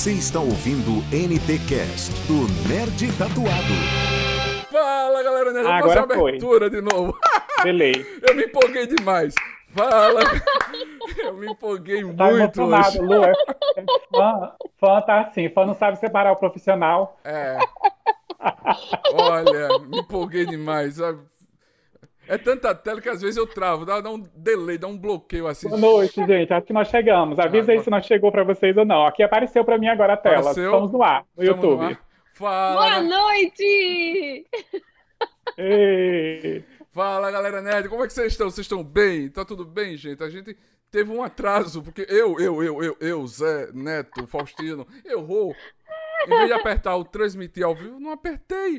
Você está ouvindo o NTcast do Nerd Tatuado. Fala galera, Nerd. Vamos Agora fazer a foi. abertura de novo. Delay. Eu me empolguei demais. Fala. Eu me empolguei Tá muito hoje. Lu. É Fã, fã tá assim, fã não sabe separar o profissional. É. Olha, me empolguei demais. sabe? É tanta tela que às vezes eu travo, dá, dá um delay, dá um bloqueio assim. Boa noite, gente. Acho que nós chegamos. Avisa aí Agora- se não chegou pra vocês ou não. Aqui apareceu pra mim agora a tela. Apareceu? Estamos no ar, no Estamos no YouTube. ar. Fala, Boa noite! Ei. fala, galera nerd. Como é que vocês estão? Vocês estão bem? Tá tudo bem, gente? A gente teve um atraso, porque eu, eu, eu, eu, eu, Zé, Neto, Faustino, errou. Em vez de apertar o transmitir ao vivo, não apertei.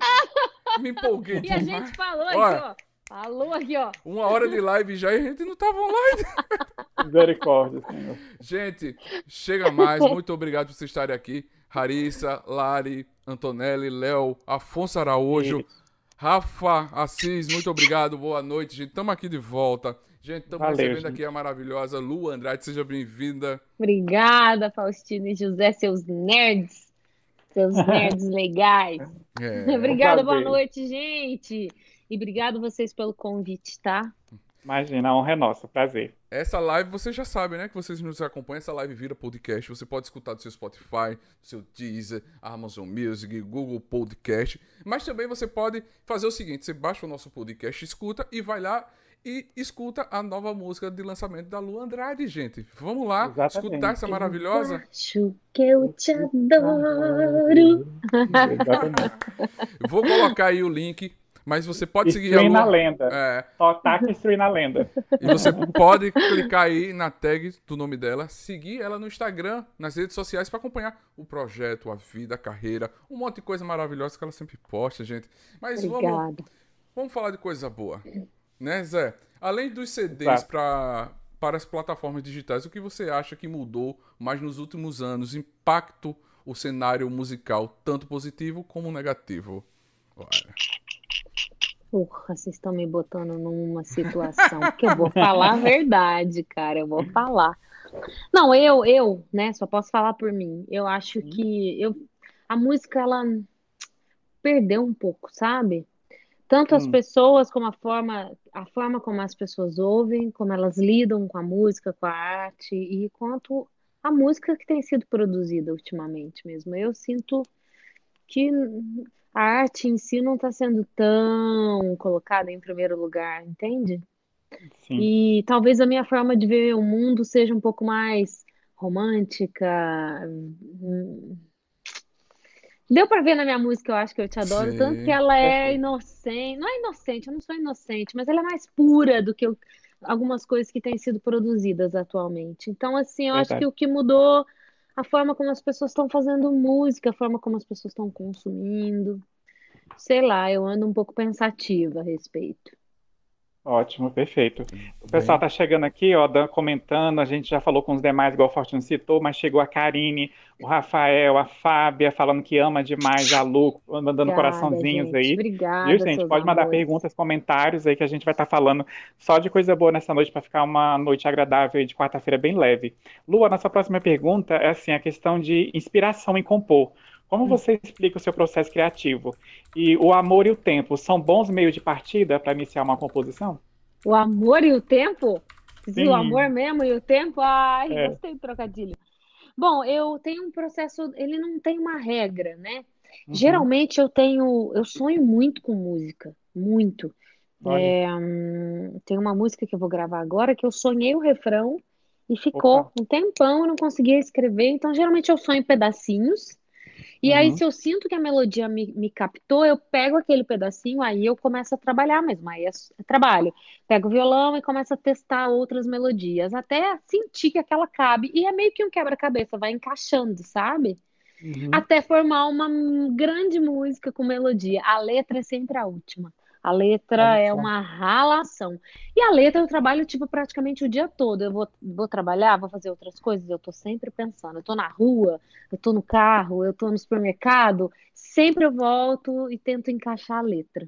Me empolguei E a demais. gente falou aqui, Olha. ó. Falou aqui, ó. Uma hora de live já e a gente não tava online. Misericórdia, Senhor. Gente, chega mais. Muito obrigado por vocês estarem aqui. Larissa, Lari, Antonelli, Léo, Afonso Araújo, Rafa Assis, muito obrigado. Boa noite, gente. Estamos aqui de volta. Gente, estamos recebendo gente. aqui a maravilhosa Lu Andrade. Seja bem-vinda. Obrigada, Faustino e José, seus nerds. Seus nerds legais. É, Obrigada, boa noite, gente. E obrigado vocês pelo convite, tá? Imagina, a honra é nossa. Prazer. Essa live, vocês já sabem, né? Que vocês nos acompanham. Essa live vira podcast. Você pode escutar do seu Spotify, do seu Deezer, Amazon Music, Google Podcast. Mas também você pode fazer o seguinte: você baixa o nosso podcast, escuta e vai lá e escuta a nova música de lançamento da Lu Andrade, gente. Vamos lá Exatamente. escutar essa maravilhosa. Acho que eu te adoro. Exatamente. Eu vou colocar aí o link, mas você pode seguir a Destruindo a Lu. lenda. É, Só tá que destruindo a lenda. E você pode clicar aí na tag do nome dela, seguir ela no Instagram, nas redes sociais para acompanhar o projeto, a vida, a carreira, um monte de coisa maravilhosa que ela sempre posta, gente. Mas vamos, Obrigada. vamos falar de coisa boa, né, Zé? Além dos CDs para para as plataformas digitais, o que você acha que mudou mais nos últimos anos, impacto o cenário musical, tanto positivo como negativo? Olha. Porra, vocês estão me botando numa situação que eu vou falar a verdade, cara. Eu vou falar. Não, eu, eu, né, só posso falar por mim. Eu acho que eu, a música, ela perdeu um pouco, sabe? Tanto as Hum. pessoas como a forma, a forma como as pessoas ouvem, como elas lidam com a música, com a arte, e quanto a música que tem sido produzida ultimamente mesmo. Eu sinto que a arte em si não está sendo tão colocada em primeiro lugar, entende? Sim. E talvez a minha forma de ver o mundo seja um pouco mais romântica. Deu pra ver na minha música, eu acho que eu te adoro, Sim, tanto que ela é perfeito. inocente. Não é inocente, eu não sou inocente, mas ela é mais pura do que o- algumas coisas que têm sido produzidas atualmente. Então, assim, eu acho Verdade. que o que mudou a forma como as pessoas estão fazendo música, a forma como as pessoas estão consumindo. Sei lá, eu ando um pouco pensativa a respeito. Ótimo, perfeito. O pessoal tá chegando aqui, ó, dan- comentando. A gente já falou com os demais, igual o Faustino citou, mas chegou a Karine, o Rafael, a Fábia, falando que ama demais a Lu, mandando Obrigada, coraçãozinhos gente. aí. Obrigada, Viu, gente? Pode mandar amores. perguntas, comentários aí que a gente vai estar falando só de coisa boa nessa noite para ficar uma noite agradável aí de quarta-feira bem leve. Lu, a nossa próxima pergunta é assim, a questão de inspiração em compor. Como você explica o seu processo criativo? E o amor e o tempo são bons meios de partida para iniciar uma composição? O amor e o tempo? Sim. O amor mesmo e o tempo? Ai, É. gostei do trocadilho. Bom, eu tenho um processo, ele não tem uma regra, né? Uhum. Geralmente eu tenho, eu sonho muito com música, muito. É, hum, tem uma música que eu vou gravar agora que eu sonhei o refrão e ficou Opa. um tempão, eu não conseguia escrever, então geralmente eu sonho pedacinhos. E aí, Uhum. se eu sinto que a melodia me, me captou, eu pego aquele pedacinho, aí eu começo a trabalhar mesmo. Aí é, é trabalho. Pego o violão e começo a testar outras melodias, até sentir que aquela cabe. E é meio que um quebra-cabeça, vai encaixando, sabe? Uhum. Até formar uma grande música com melodia. A letra é sempre a última. A letra é só. uma ralação. E a letra eu trabalho, tipo, praticamente o dia todo. Eu vou, vou trabalhar, vou fazer outras coisas, eu tô sempre pensando. Eu tô na rua, eu tô no carro, eu tô no supermercado. Sempre eu volto e tento encaixar a letra.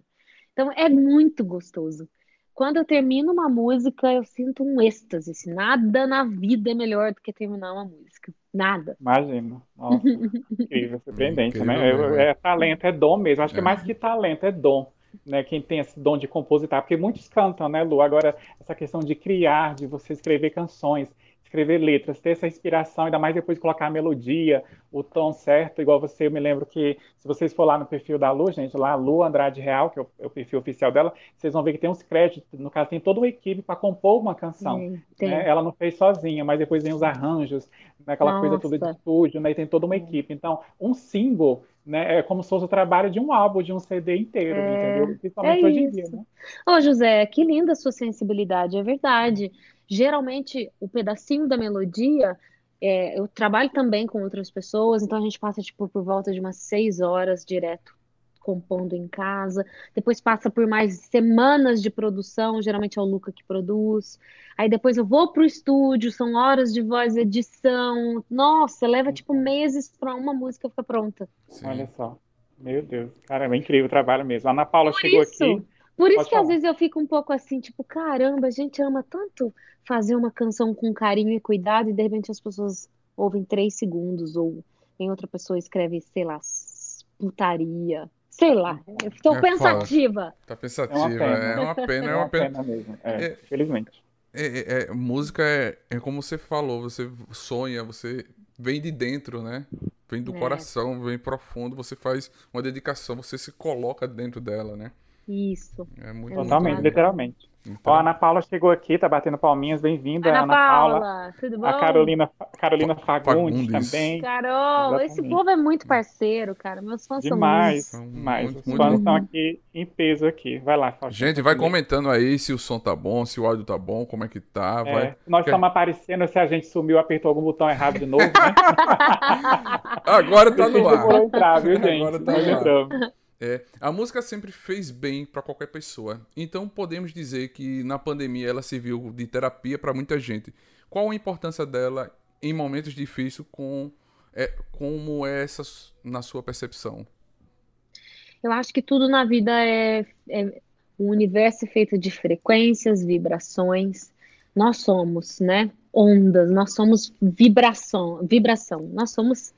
Então é muito gostoso. Quando eu termino uma música, eu sinto um êxtase. assim, nada na vida é melhor do que terminar uma música. Nada. Imagina. Nossa, incrível, surpreendente, Incrível né? É, é. é talento, é dom mesmo. Acho que É. mais que talento, é dom. Né, quem tem esse dom de compositar, porque muitos cantam, né, Lu? Agora, essa questão de criar, de você escrever canções, escrever letras, ter essa inspiração, ainda mais depois de colocar a melodia, o tom certo, igual você, eu me lembro que, se vocês for lá no perfil da Lu, gente, lá, Lu Andrade Real, que é o, é o perfil oficial dela, vocês vão ver que tem uns créditos, no caso, tem toda uma equipe para compor uma canção. Né? Ela não fez sozinha, mas depois vem os arranjos, né, aquela coisa toda de Nossa. estúdio, né, e tem toda uma equipe. Então, um single, né, é como se fosse o trabalho de um álbum, de um CD inteiro, É, entendeu? Principalmente é hoje em dia, né? Ô, José, que linda a sua sensibilidade, é verdade. Geralmente, o pedacinho da melodia, é, eu trabalho também com outras pessoas, então a gente passa, tipo, por volta de umas seis horas direto compondo em casa. Depois passa por mais semanas de produção, geralmente é o Luca que produz. Aí depois eu vou pro estúdio, são horas de voz, edição. Nossa, leva, tipo, meses para uma música ficar pronta. Sim. Olha só. Meu Deus, caramba, é incrível o trabalho mesmo. A Ana Paula Por chegou isso, aqui. Por isso Pode que às falar. vezes eu fico um pouco assim, tipo, caramba, a gente ama tanto fazer uma canção com carinho e cuidado e de repente as pessoas ouvem três segundos ou em outra pessoa escreve, sei lá, putaria. Sei lá, eu estou É pensativa. Tá É uma pensativa. pena. É uma pena, é uma pena. mesmo. É, É. Felizmente. É, é- é- música é, é como você falou, você sonha, você vem de dentro, né? Vem do É. coração, vem profundo, você faz uma dedicação, você se coloca dentro dela, né? Isso. É muito, Totalmente, muito literalmente. Então, Ó, a Ana Paula chegou aqui, tá batendo palminhas. Bem-vinda, Ana Ana Paula. Paula, tudo bom? A Carolina, Carolina Fagundes, Fagundes. também. Carol, esse povo é muito parceiro, cara. Meus fãs são Demais, São demais. muito, Os muito fãs bom. estão aqui em peso aqui. Vai lá, Faustino. Gente, vai comentando aí se o som tá bom, se o áudio tá bom, como é que tá, É, vai. nós Quer- estamos aparecendo, se a gente sumiu, apertou algum botão errado de novo, né? Agora tá no ar. entrar, viu, gente? Agora tá no ar. É, a música sempre fez bem para qualquer pessoa. Então podemos dizer que na pandemia ela serviu de terapia para muita gente. Qual a importância dela em momentos difíceis com é, como é essa na sua percepção? Eu acho que tudo na vida é, é um universo feito de frequências, vibrações. Nós somos, né? Ondas, nós somos vibração, vibração. Nós somos,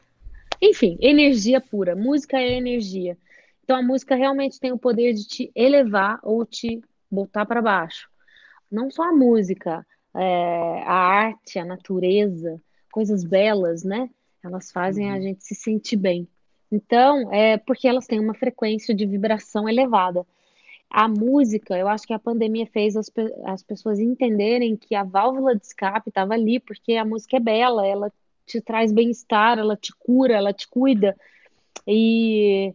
enfim, energia pura. Música é energia. Então a música realmente tem o poder de te elevar ou te botar para baixo. Não só a música, é, a arte, a natureza, coisas belas, né? Elas fazem a gente se sentir bem. Então, é porque elas têm uma frequência de vibração elevada. A música, eu acho que a pandemia fez as, pe- as pessoas entenderem que a válvula de escape estava ali, porque a música é bela, ela te traz bem-estar, ela te cura, ela te cuida. E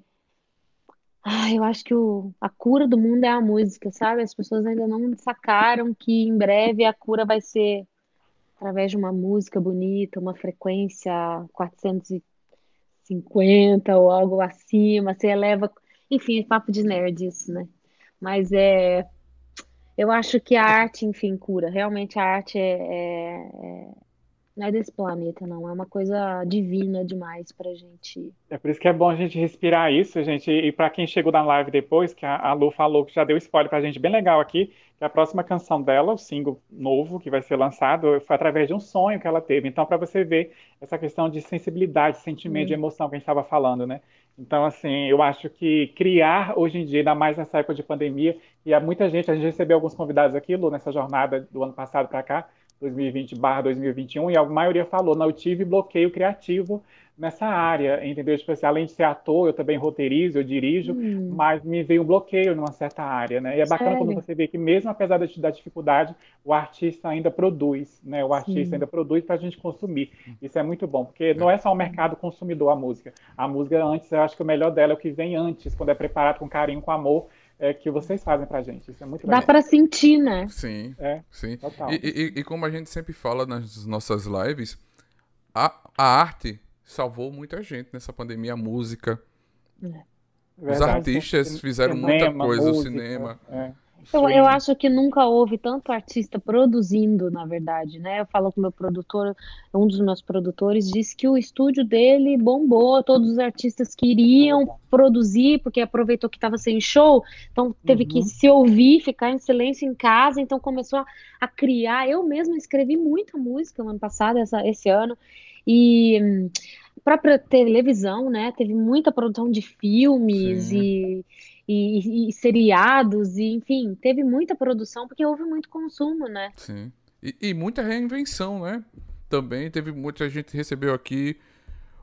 ah, eu acho que o, a cura do mundo é a música, sabe? As pessoas ainda não sacaram que em breve a cura vai ser através de uma música bonita, uma frequência 450 ou algo acima, você eleva. Enfim, é papo de nerd isso, né? Mas é. Eu acho que a arte, enfim, cura. Realmente a arte é, é- é- não é desse planeta, não. É uma coisa divina demais pra gente. É por isso que é bom a gente respirar isso, gente. E para quem chegou na live depois, que a Lu falou que já deu spoiler pra gente bem legal aqui, que a próxima canção dela, o single novo que vai ser lançado, foi através de um sonho que ela teve. Então, para você ver essa questão de sensibilidade, sentimento, de emoção que a gente estava falando, né? Então, assim, eu acho que criar hoje em dia, ainda mais nessa época de pandemia, e há muita gente, a gente recebeu alguns convidados aqui, Lu, nessa jornada do ano passado para cá, 2020/2021, e a maioria falou, não, eu tive bloqueio criativo nessa área, entendeu? Tipo assim, além de ser ator, eu também roteirizo, eu dirijo, Hum, mas me veio um bloqueio numa certa área, né? E é bacana quando sério? você vê que mesmo apesar da, da dificuldade, o artista ainda produz, né? O artista Sim. ainda produz para a gente consumir. Isso é muito bom, porque não é só o mercado consumidor a música. A música antes, eu acho que o melhor dela é o que vem antes, quando é preparado com carinho, com amor, é, que vocês fazem pra gente. Isso é muito Dá legal. pra sentir, né? Sim, É, sim. total. E, e- e como a gente sempre fala nas nossas lives, a, a arte salvou muita gente nessa pandemia, a música. Os Verdade. artistas fizeram Cinema, muita coisa, o música, cinema. é. Eu, eu acho que nunca houve tanto artista produzindo, na verdade, né? Eu falo com o meu produtor, um dos meus produtores disse que o estúdio dele bombou, todos os artistas queriam produzir, porque aproveitou que estava sem show, então teve que Uhum. se ouvir, ficar em silêncio em casa, então começou a, a criar. Eu mesma escrevi muita música no ano passado, essa, esse ano, E hum, a própria televisão, né? Teve muita produção de filmes Sim. e, e, e seriados, e enfim, teve muita produção porque houve muito consumo, né? Sim. E, e muita reinvenção, né? Também teve muita gente recebeu aqui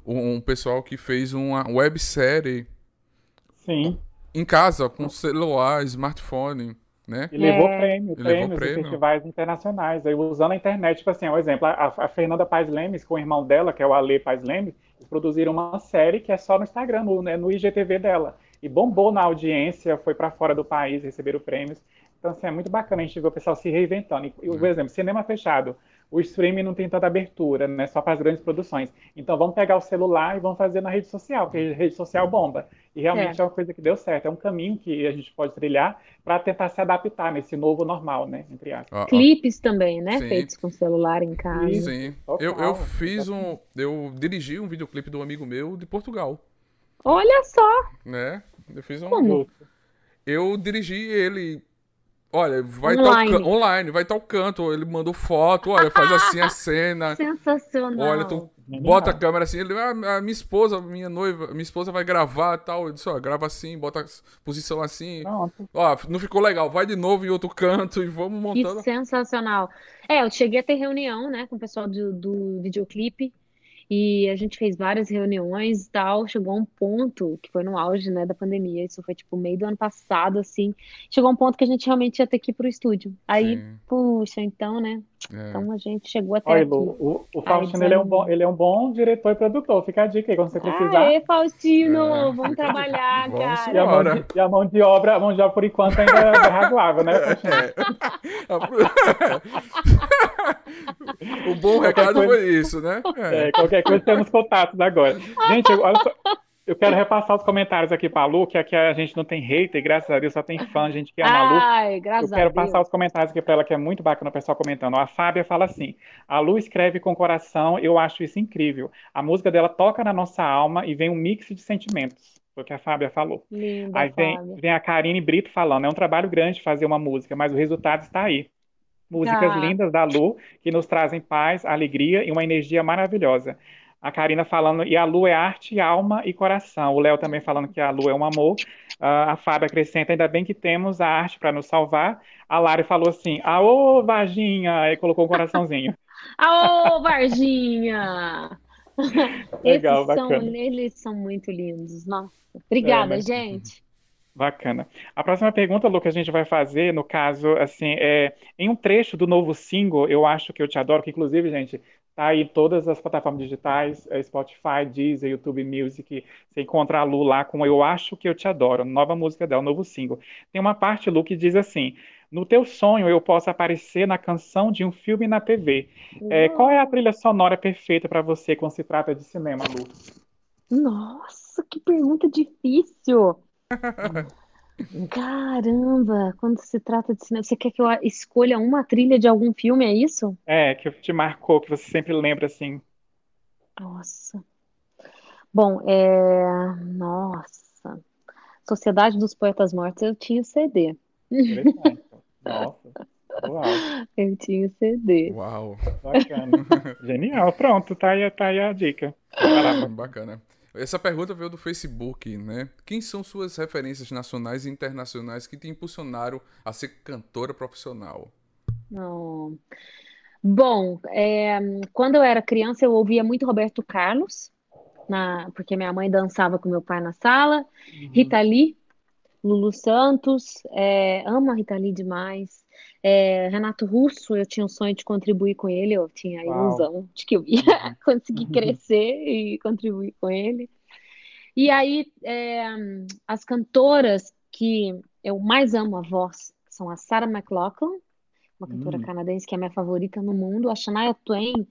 um, um pessoal que fez uma websérie Sim. em casa, com celular, smartphone, né? E levou É. prêmio, E levou prêmios prêmio. em festivais internacionais. Aí usando a internet, tipo assim, um exemplo, a, a Fernanda Paz Lemes com o irmão dela, que é o Ale Paz Lemes, eles produziram uma série que é só no Instagram, no, né, no IGTV dela. E bombou na audiência, foi para fora do país, receberam prêmios. Então, assim, é muito bacana a gente ver o pessoal se reinventando. E, e, por exemplo, cinema fechado. O streaming não tem tanta abertura, né? Só para as grandes produções. Então, vamos pegar o celular e vamos fazer na rede social, porque a rede social bomba. E realmente é, uma coisa que deu certo. É um caminho que a gente pode trilhar para tentar se adaptar nesse novo normal, né? Entre aspas. Ó, Clipes também, né? Sim. Feitos com celular em casa. Sim. Total, Eu, eu fiz um. Eu dirigi um videoclipe de um amigo meu de Portugal, Olha só, né? Eu fiz um. Como? Eu dirigi ele. Olha, vai Online. tal can- online, vai tal canto. Ele mandou foto, olha, faz assim a cena. sensacional. Olha, tu Genial. bota a câmera assim, ele, ah, a minha esposa, minha noiva, minha esposa vai gravar e tal. Eu disse, ó, grava assim, bota a posição assim. Pronto. Ó, não ficou legal, vai de novo em outro canto e vamos Que montando. sensacional. É, eu cheguei a ter reunião, né, com o pessoal do, do videoclipe e a gente fez várias reuniões e tal. Chegou um ponto que foi no auge, né, da pandemia. Isso foi tipo meio do ano passado, assim. Chegou um ponto que a gente realmente ia ter que ir pro estúdio. Aí, Sim, puxa, então, né? é. Então a gente chegou até Olha, aqui. O, o Ai, Faustino, ele é um bom, ele é um bom diretor e produtor. Fica a dica aí, quando você precisar. Aê, Faustino, É, vamos trabalhar, Vamos cara. E a, mão de, e a mão de obra, a mão de obra, por enquanto, ainda é razoável, né, Faustino? o bom recado foi isso, né? É. É, coisa temos contatos agora. Gente, eu- olha só, eu quero repassar os comentários aqui para a Lu, que aqui a gente não tem hater, graças a Deus só tem fã, gente que ama a Lu. Ai, Eu graças a quero Deus. passar os comentários aqui para ela, que é muito bacana o pessoal comentando. A Fábia fala assim: a Lu escreve com coração, eu acho isso incrível. A música dela toca na nossa alma e vem um mix de sentimentos. Foi o que a Fábia falou. Linda, Aí vem, vem a Karine Brito falando: é um trabalho grande fazer uma música, mas o resultado está aí. Músicas Tá. lindas da Lu, que nos trazem paz, alegria e uma energia maravilhosa. A Karina falando, e a Lu é arte, alma e coração. O Léo também falando que a Lu é um amor. Ah, a Fábia acrescenta, ainda bem que temos a arte para nos salvar. A Lari falou assim, aô, Varginha, e colocou um coraçãozinho. Aô, Varginha! Legal, Esses são, eles são muito lindos. Nossa, obrigada, É, né? gente. Bacana. A próxima pergunta, Lu, que a gente vai fazer, no caso, assim, é em um trecho do novo single, Eu Acho Que Eu Te Adoro, que inclusive, gente, tá aí em todas as plataformas digitais, é, Spotify, Deezer, YouTube Music, você encontra a Lu lá com Eu Acho Que Eu Te Adoro, nova música dela, novo single. Tem uma parte, Lu, que diz assim, no teu sonho eu posso aparecer na canção de um filme na TV. É, qual é a trilha sonora perfeita para você quando se trata de cinema, Lu? Nossa, que pergunta difícil. Caramba, quando se trata de cinema, você quer que eu escolha uma trilha de algum filme, é isso? É, que te marcou, que você sempre lembra, assim. Nossa. Bom, é. Nossa. Sociedade dos Poetas Mortos, eu tinha o CD. Interessante. Nossa. Uau, Eu tinha o CD. Uau, bacana. Genial. Pronto, tá aí, tá aí a dica. Parava. bacana. Essa pergunta veio do Facebook, né? Quem são suas referências nacionais e internacionais que te impulsionaram a ser cantora profissional? Não. Bom, é, quando eu era criança, eu ouvia muito Roberto Carlos, na, porque minha mãe dançava com meu pai na sala. Rita Lee, Lulu Santos, é, amo a Rita Lee demais. É, Renato Russo, eu tinha o sonho de contribuir com ele, eu tinha a Uau. ilusão de que eu ia conseguir crescer e contribuir com ele. E aí, é, as cantoras que eu mais amo a voz são a Sarah McLachlan, uma cantora Hum. canadense que é minha favorita no mundo, a Shania Twain,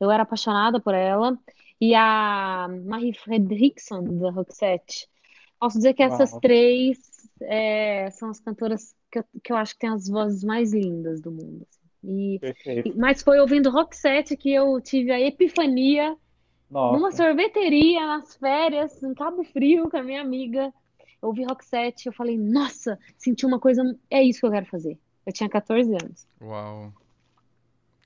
eu era apaixonada por ela, e a Marie Fredriksson, da Roxette. Posso dizer que essas Uau. três é, são as cantoras que eu, que eu acho que têm as vozes mais lindas do mundo. assim. E, e- mas foi ouvindo Roxette que eu tive a epifania numa Nossa. sorveteria, nas férias, em Cabo Frio, com a minha amiga. Eu ouvi Roxette, eu falei, nossa, senti uma coisa, é isso que eu quero fazer. Eu tinha 14 anos. Uau.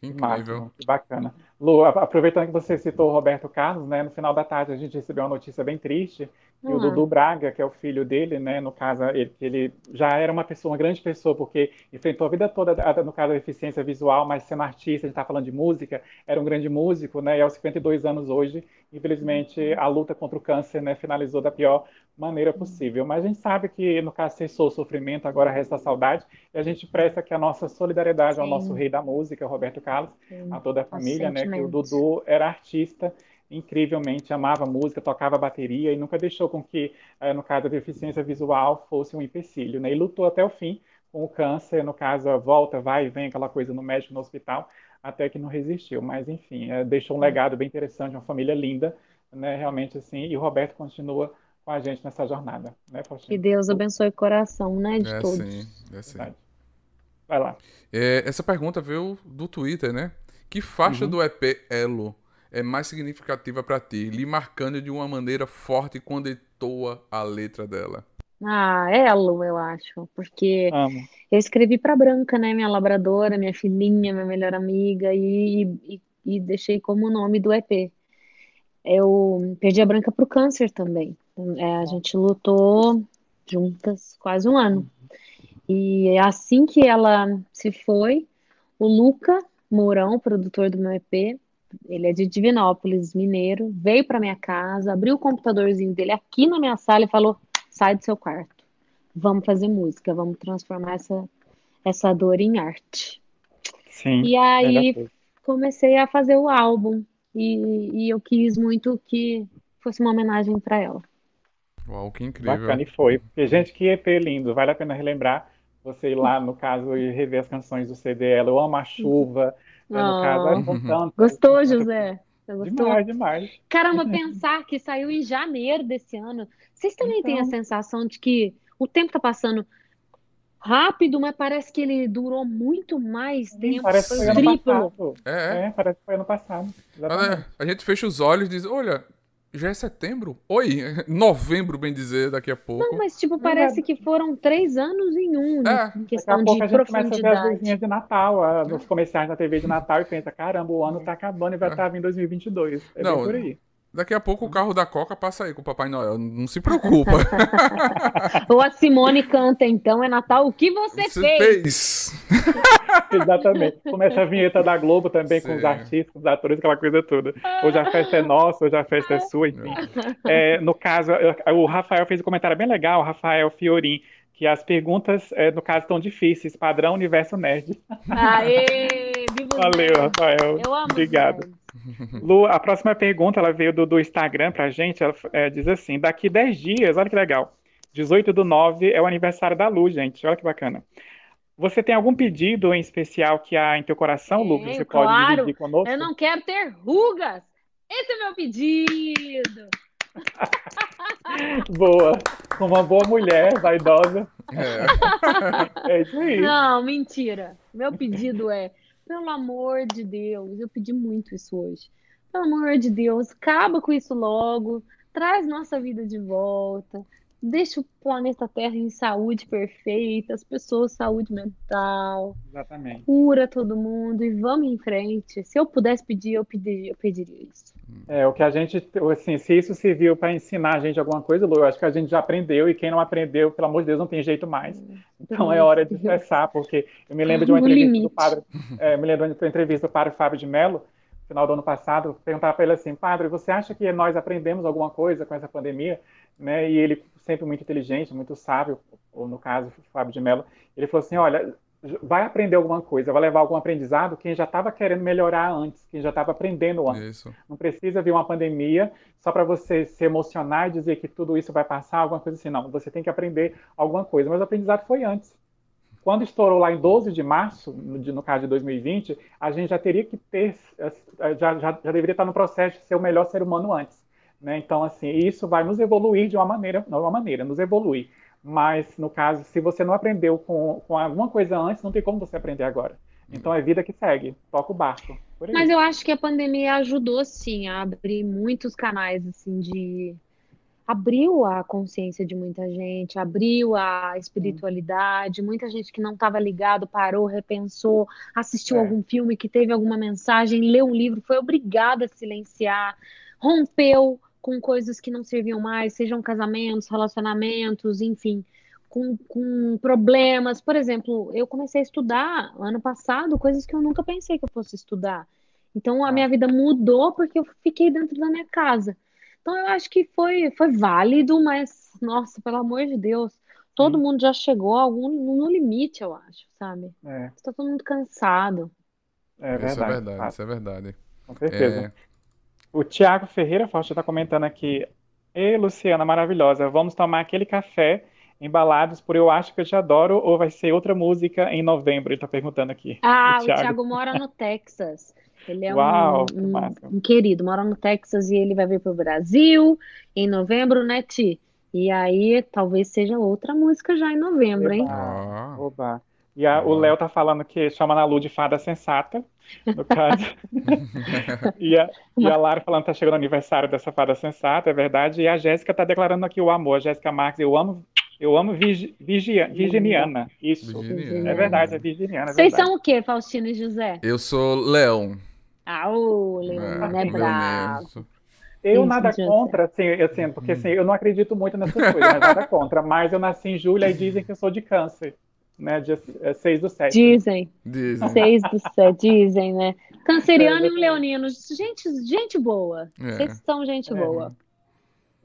Que Incrível. máximo, que bacana. Lu, aproveitando que você citou o Roberto Carlos, né, no final da tarde a gente recebeu uma notícia bem triste, e o Dudu Braga, que é o filho dele, né, no caso, ele, ele, já era uma pessoa, uma grande pessoa, porque enfrentou a vida toda, no caso, a deficiência visual, mas sendo artista, a gente está falando de música, era um grande músico, né, e aos 52 anos hoje, infelizmente, a luta contra o câncer, né, finalizou da pior maneira possível. Mas a gente sabe que, no caso, cessou o sofrimento, agora resta a saudade, e a gente presta aqui a nossa solidariedade Sim. ao nosso rei da música, Roberto Carlos, Sim. a toda a família, né, que o Dudu era artista, incrivelmente amava música, tocava bateria e nunca deixou com que, eh, no caso, a deficiência visual fosse um empecilho, né? E lutou até o fim com o câncer, no caso, volta, vai e vem, aquela coisa no médico, no hospital, até que não resistiu. Mas, enfim, é, deixou um legado bem interessante, uma família linda, né? Realmente, assim, e o Roberto continua com a gente nessa jornada, né? Que Deus abençoe o coração, né, de é todos. Sim, é sim. Vai lá. É, essa pergunta veio do Twitter, né? Que faixa uhum. do EP Elo é mais significativa para ti, lhe marcando de uma maneira forte quando entoa a letra dela? Ah, Elo, eu acho, porque Amo. eu escrevi para Branca, né, minha labradora, minha filhinha, minha melhor amiga, e, e, e deixei como nome do EP. Eu perdi a Branca pro câncer também. É, a gente lutou juntas quase um ano. E assim que ela se foi, o Luca Mourão, produtor do meu EP, ele é de Divinópolis, mineiro, veio para minha casa, abriu o computadorzinho dele aqui na minha sala e falou: sai do seu quarto, vamos fazer música, vamos transformar essa, essa dor em arte. Sim, e aí comecei a fazer o álbum e, e eu quis muito que fosse uma homenagem para ela. Uau, que incrível. Bacana e foi. Porque, gente, que EP lindo. Vale a pena relembrar. Você ir lá, no caso, e rever as canções do CD ela. Eu amo a chuva. Né, no caso, é tanto, Gostou, José? Gostou? Demais, demais. Caramba, pensar que saiu em janeiro desse ano. Vocês também então... têm a então. sensação de que o tempo tá passando rápido, mas parece que ele durou muito mais tempo. Parece foi, foi triplo. É, é. é, parece que foi ano passado. A gente fecha os olhos e diz: olha, já é setembro? Oi, novembro, bem dizer, daqui a pouco. Não, mas tipo, parece que foram três anos em um, é. em questão daqui a pouco de a gente começa a ver as luzinhas de Natal, nos comerciais na TV de Natal e pensa, caramba, o ano tá acabando e vai estar é. em 2022. É Não, por aí. Daqui a pouco o carro da Coca passa aí com o Papai Noel. Não se preocupa. Ou a Simone canta, então, é Natal. O que você, você fez? fez? Exatamente. Começa a vinheta da Globo também, Sim. com os artistas, com os atores, aquela coisa toda. Hoje a festa é nossa, hoje a festa é sua, enfim. É, no caso, o Rafael fez um comentário bem legal, o Rafael Fiorin, que as perguntas, é, no caso, estão difíceis. Padrão Universo Nerd. Aê! Valeu, Rafael. Eu amo Obrigado. Lu, a próxima pergunta ela veio do, do Instagram pra gente. Ela é, diz assim: daqui 10 dias, olha que legal. 18 do 9 é o aniversário da Lu, gente. Olha que bacana. Você tem algum pedido em especial que há em teu coração, Lu? Que você claro. pode dividir conosco? Eu não quero ter rugas. Esse é meu pedido. boa. Como uma boa mulher, vaidosa. É. é isso aí. Não, mentira. Meu pedido é pelo amor de Deus, eu pedi muito isso hoje. Pelo amor de Deus, acaba com isso logo, traz nossa vida de volta, deixa o planeta Terra em saúde perfeita, as pessoas saúde mental. Exatamente. Cura todo mundo e vamos em frente. Se eu pudesse pedir, eu pediria, eu pediria isso. É, o que a gente, assim, se isso serviu para ensinar a gente alguma coisa, Lu, eu acho que a gente já aprendeu e quem não aprendeu, pelo amor de Deus, não tem jeito mais. Então é hora de expressar, porque eu me lembro de uma entrevista do padre, é, me lembro de uma entrevista do padre Fábio de Mello, no final do ano passado, perguntava para ele assim, padre, você acha que nós aprendemos alguma coisa com essa pandemia? Né? E ele, sempre muito inteligente, muito sábio, ou no caso, Fábio de Mello, ele falou assim, olha, vai aprender alguma coisa, vai levar algum aprendizado quem já estava querendo melhorar antes, quem já estava aprendendo antes. Isso. Não precisa vir uma pandemia só para você se emocionar e dizer que tudo isso vai passar, alguma coisa assim. Não, você tem que aprender alguma coisa. Mas o aprendizado foi antes. Quando estourou lá em 12 de março, no, no caso de 2020, a gente já teria que ter, já, já, já deveria estar no processo de ser o melhor ser humano antes. Né? Então, assim, isso vai nos evoluir de uma maneira, não uma maneira, nos evoluir. Mas, no caso, se você não aprendeu com, com alguma coisa antes, não tem como você aprender agora. Então é vida que segue, toca o barco. Mas eu acho que a pandemia ajudou, sim, a abrir muitos canais, assim, de abriu a consciência de muita gente, abriu a espiritualidade, muita gente que não estava ligado parou, repensou, assistiu É. algum filme que teve alguma mensagem, leu um livro, foi obrigado a silenciar, rompeu com coisas que não serviam mais, sejam casamentos, relacionamentos, enfim, com, com problemas. Por exemplo, eu comecei a estudar ano passado coisas que eu nunca pensei que eu fosse estudar. Então a Ah. minha vida mudou porque eu fiquei dentro da minha casa. Então eu acho que foi, foi válido, mas, nossa, pelo amor de Deus, todo Sim. mundo já chegou algum no limite, eu acho, sabe? É, Está todo mundo cansado. é Isso é verdade. verdade, Ah, isso é verdade. com certeza. É, O Tiago Ferreira Forte está comentando aqui. Ei, Luciana, maravilhosa. Vamos tomar aquele café embalados por Eu Acho Que Eu Te Adoro ou vai ser outra música em novembro? Ele está perguntando aqui. Ah, O o Thiago. Mora no Texas. Ele é um, Uau, um- massa. um querido, mora no Texas e ele vai vir para o Brasil em novembro, né, Ti? E aí talvez seja outra música já em novembro, hein? Ah. Oba. E a- o. Léo tá falando que chama na Lu de fada sensata, no caso. E a, e a Lara falando que tá chegando o aniversário dessa fada sensata, é verdade. E a Jéssica tá declarando aqui o amor. A Jéssica Marques, eu amo, eu amo Virgi- Virgia- Virginiana. Isso. Virginiana. É verdade, é Virginiana, é Vocês verdade. são o quê, Faustino e José? Eu sou Leão. Ah, o Leandro é meu bravo. Eu Isso, nada contra, assim, assim, porque assim, eu não acredito muito nessas coisas, mas nada contra. Mas eu nasci em julho e dizem que eu sou de câncer, né? Dia 6 do 7. Dizem, Dizem. seis do céu, dizem, né? Canceriano É, e um leonino, gente, gente boa. É. Vocês são gente É. boa.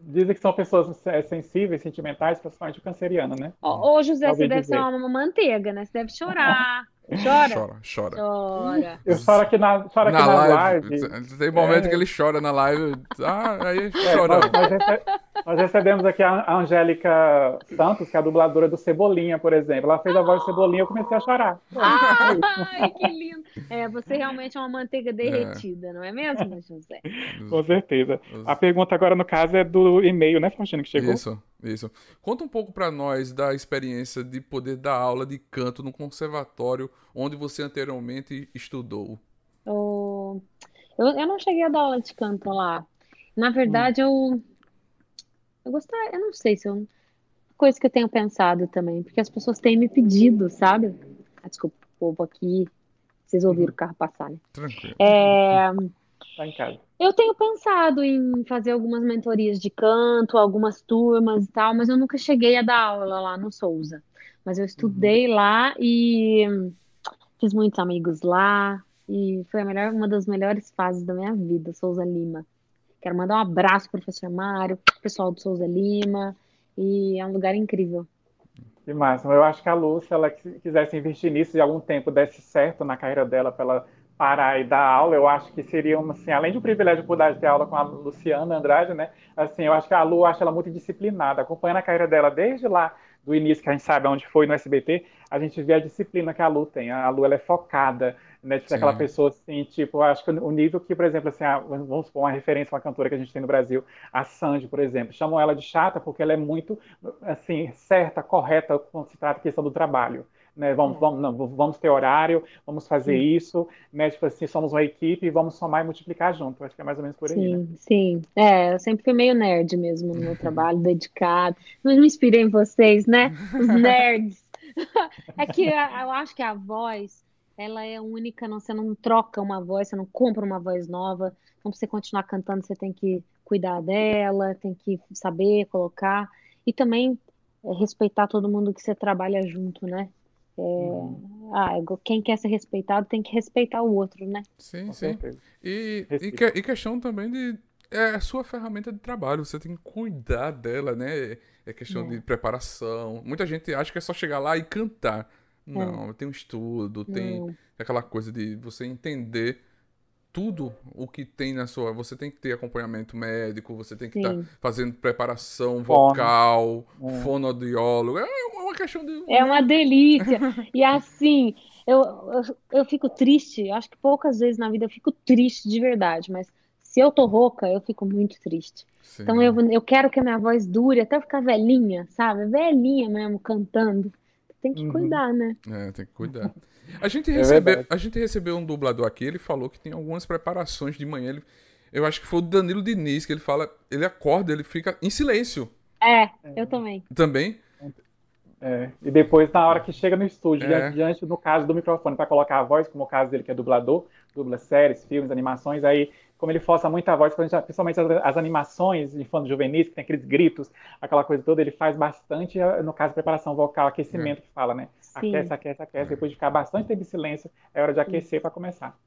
Dizem que são pessoas é, sensíveis, sentimentais, principalmente o canceriano, né? Ô, José, ouvi você deve dizer. ser uma manteiga, né? Você deve chorar. Chora? Chora, chora. Chora. Eu choro aqui na, choro aqui Na na live, live. tem momento É. que ele chora na live. Ah, aí É, chora. nós, nós rece- nós recebemos aqui a Angélica Santos, que é a dubladora do Cebolinha, por exemplo. Ela fez a voz do Cebolinha e eu comecei a chorar. Ai, que lindo. É, você realmente é uma manteiga derretida, não é mesmo, José? Com certeza. A pergunta agora, no caso, é do e-mail, né, Faustino, que chegou? Isso, isso. Conta um pouco pra nós da experiência de poder dar aula de canto no conservatório onde você anteriormente estudou. Eu, eu não cheguei a dar aula de canto lá. Na verdade, eu, eu gostaria, eu não sei se eu. Coisa que eu tenho pensado também, porque as pessoas têm me pedido, sabe? Ah, desculpa, o povo aqui. Vocês ouviram o carro passar, né? Tranquilo. É, Tá em casa. Eu tenho pensado em fazer algumas mentorias de canto, algumas turmas e tal, mas eu nunca cheguei a dar aula lá no Souza. Mas eu estudei lá e hum, fiz muitos amigos lá e foi a melhor, uma das melhores fases da minha vida, Souza Lima. Quero mandar um abraço pro professor Mário, pessoal do Souza Lima, e é um lugar incrível. Que massa. Eu acho que a se ela quis- quisesse investir nisso e algum tempo desse certo na carreira dela para ela parar e dar aula, eu acho que seria uma, assim, além de um privilégio poder ter aula com a Luciana Andrade, né? Assim, eu acho que a Lu, acho ela muito disciplinada, acompanhando a carreira dela desde lá do início, que a gente sabe onde foi no SBT, a gente vê a disciplina que a Lu tem. A Lu, ela é focada, né? Tipo, Sim. aquela pessoa assim, tipo, eu acho que o nível que, por exemplo, assim, a- vamos supor uma referência, uma cantora que a gente tem no Brasil, a Sandy, por exemplo, chamam ela de chata porque ela é muito, assim, certa, correta quando se trata da questão do trabalho. Né, vamos, É. vamos, não, vamos ter horário, vamos fazer Sim. isso, né? Tipo assim, somos uma equipe e vamos somar e multiplicar junto. Acho que é mais ou menos por aí, né? Sim, sim. É, eu sempre fui meio nerd mesmo no meu trabalho, dedicado. Mas me inspirei em vocês, né? Os nerds. É que eu acho que a voz, ela é única, não, você não troca uma voz, você não compra uma voz nova. Então, para você continuar cantando, você tem que cuidar dela, tem que saber colocar. E também é, respeitar todo mundo que você trabalha junto, né? É, Uhum. ah, quem quer ser respeitado tem que respeitar o outro, né? Sim, Com sim. certeza. E, e, que- e questão também de. É a sua ferramenta de trabalho, você tem que cuidar dela, né? É questão É. de preparação. Muita gente acha que é só chegar lá e cantar. Não, tem um estudo, tem Não. aquela coisa de você entender tudo o que tem na sua. Você tem que ter acompanhamento médico, você tem que estar Sim. fazendo preparação vocal, É. fonoaudiólogo. É uma questão de. É uma delícia. E assim, eu, eu, eu fico triste. Acho que poucas vezes na vida eu fico triste de verdade, mas se eu tô rouca, eu fico muito triste. Sim. Então eu, eu quero que a minha voz dure até eu ficar velhinha, sabe? Velhinha mesmo, cantando. Tem que Uhum. cuidar, né? É, tem que cuidar. A gente É recebeu, verdade. a gente recebeu um dublador aqui, ele falou que tem algumas preparações de manhã. Ele, Eu acho que foi o Danilo Diniz que ele fala, ele acorda, ele fica em silêncio. É, eu também. Também. É, e depois, na hora que chega no estúdio, É. diante, no caso do microfone, para colocar a voz, como o caso dele que é dublador, dubla séries, filmes, animações, aí, como ele força muito a voz, principalmente as, as animações infantos juvenis, que tem aqueles gritos, aquela coisa toda, ele faz bastante, eh, no caso, preparação vocal, aquecimento, que fala, né? Sim. Aquece, aquece, aquece, depois de ficar bastante tempo em silêncio, é hora de aquecer para começar.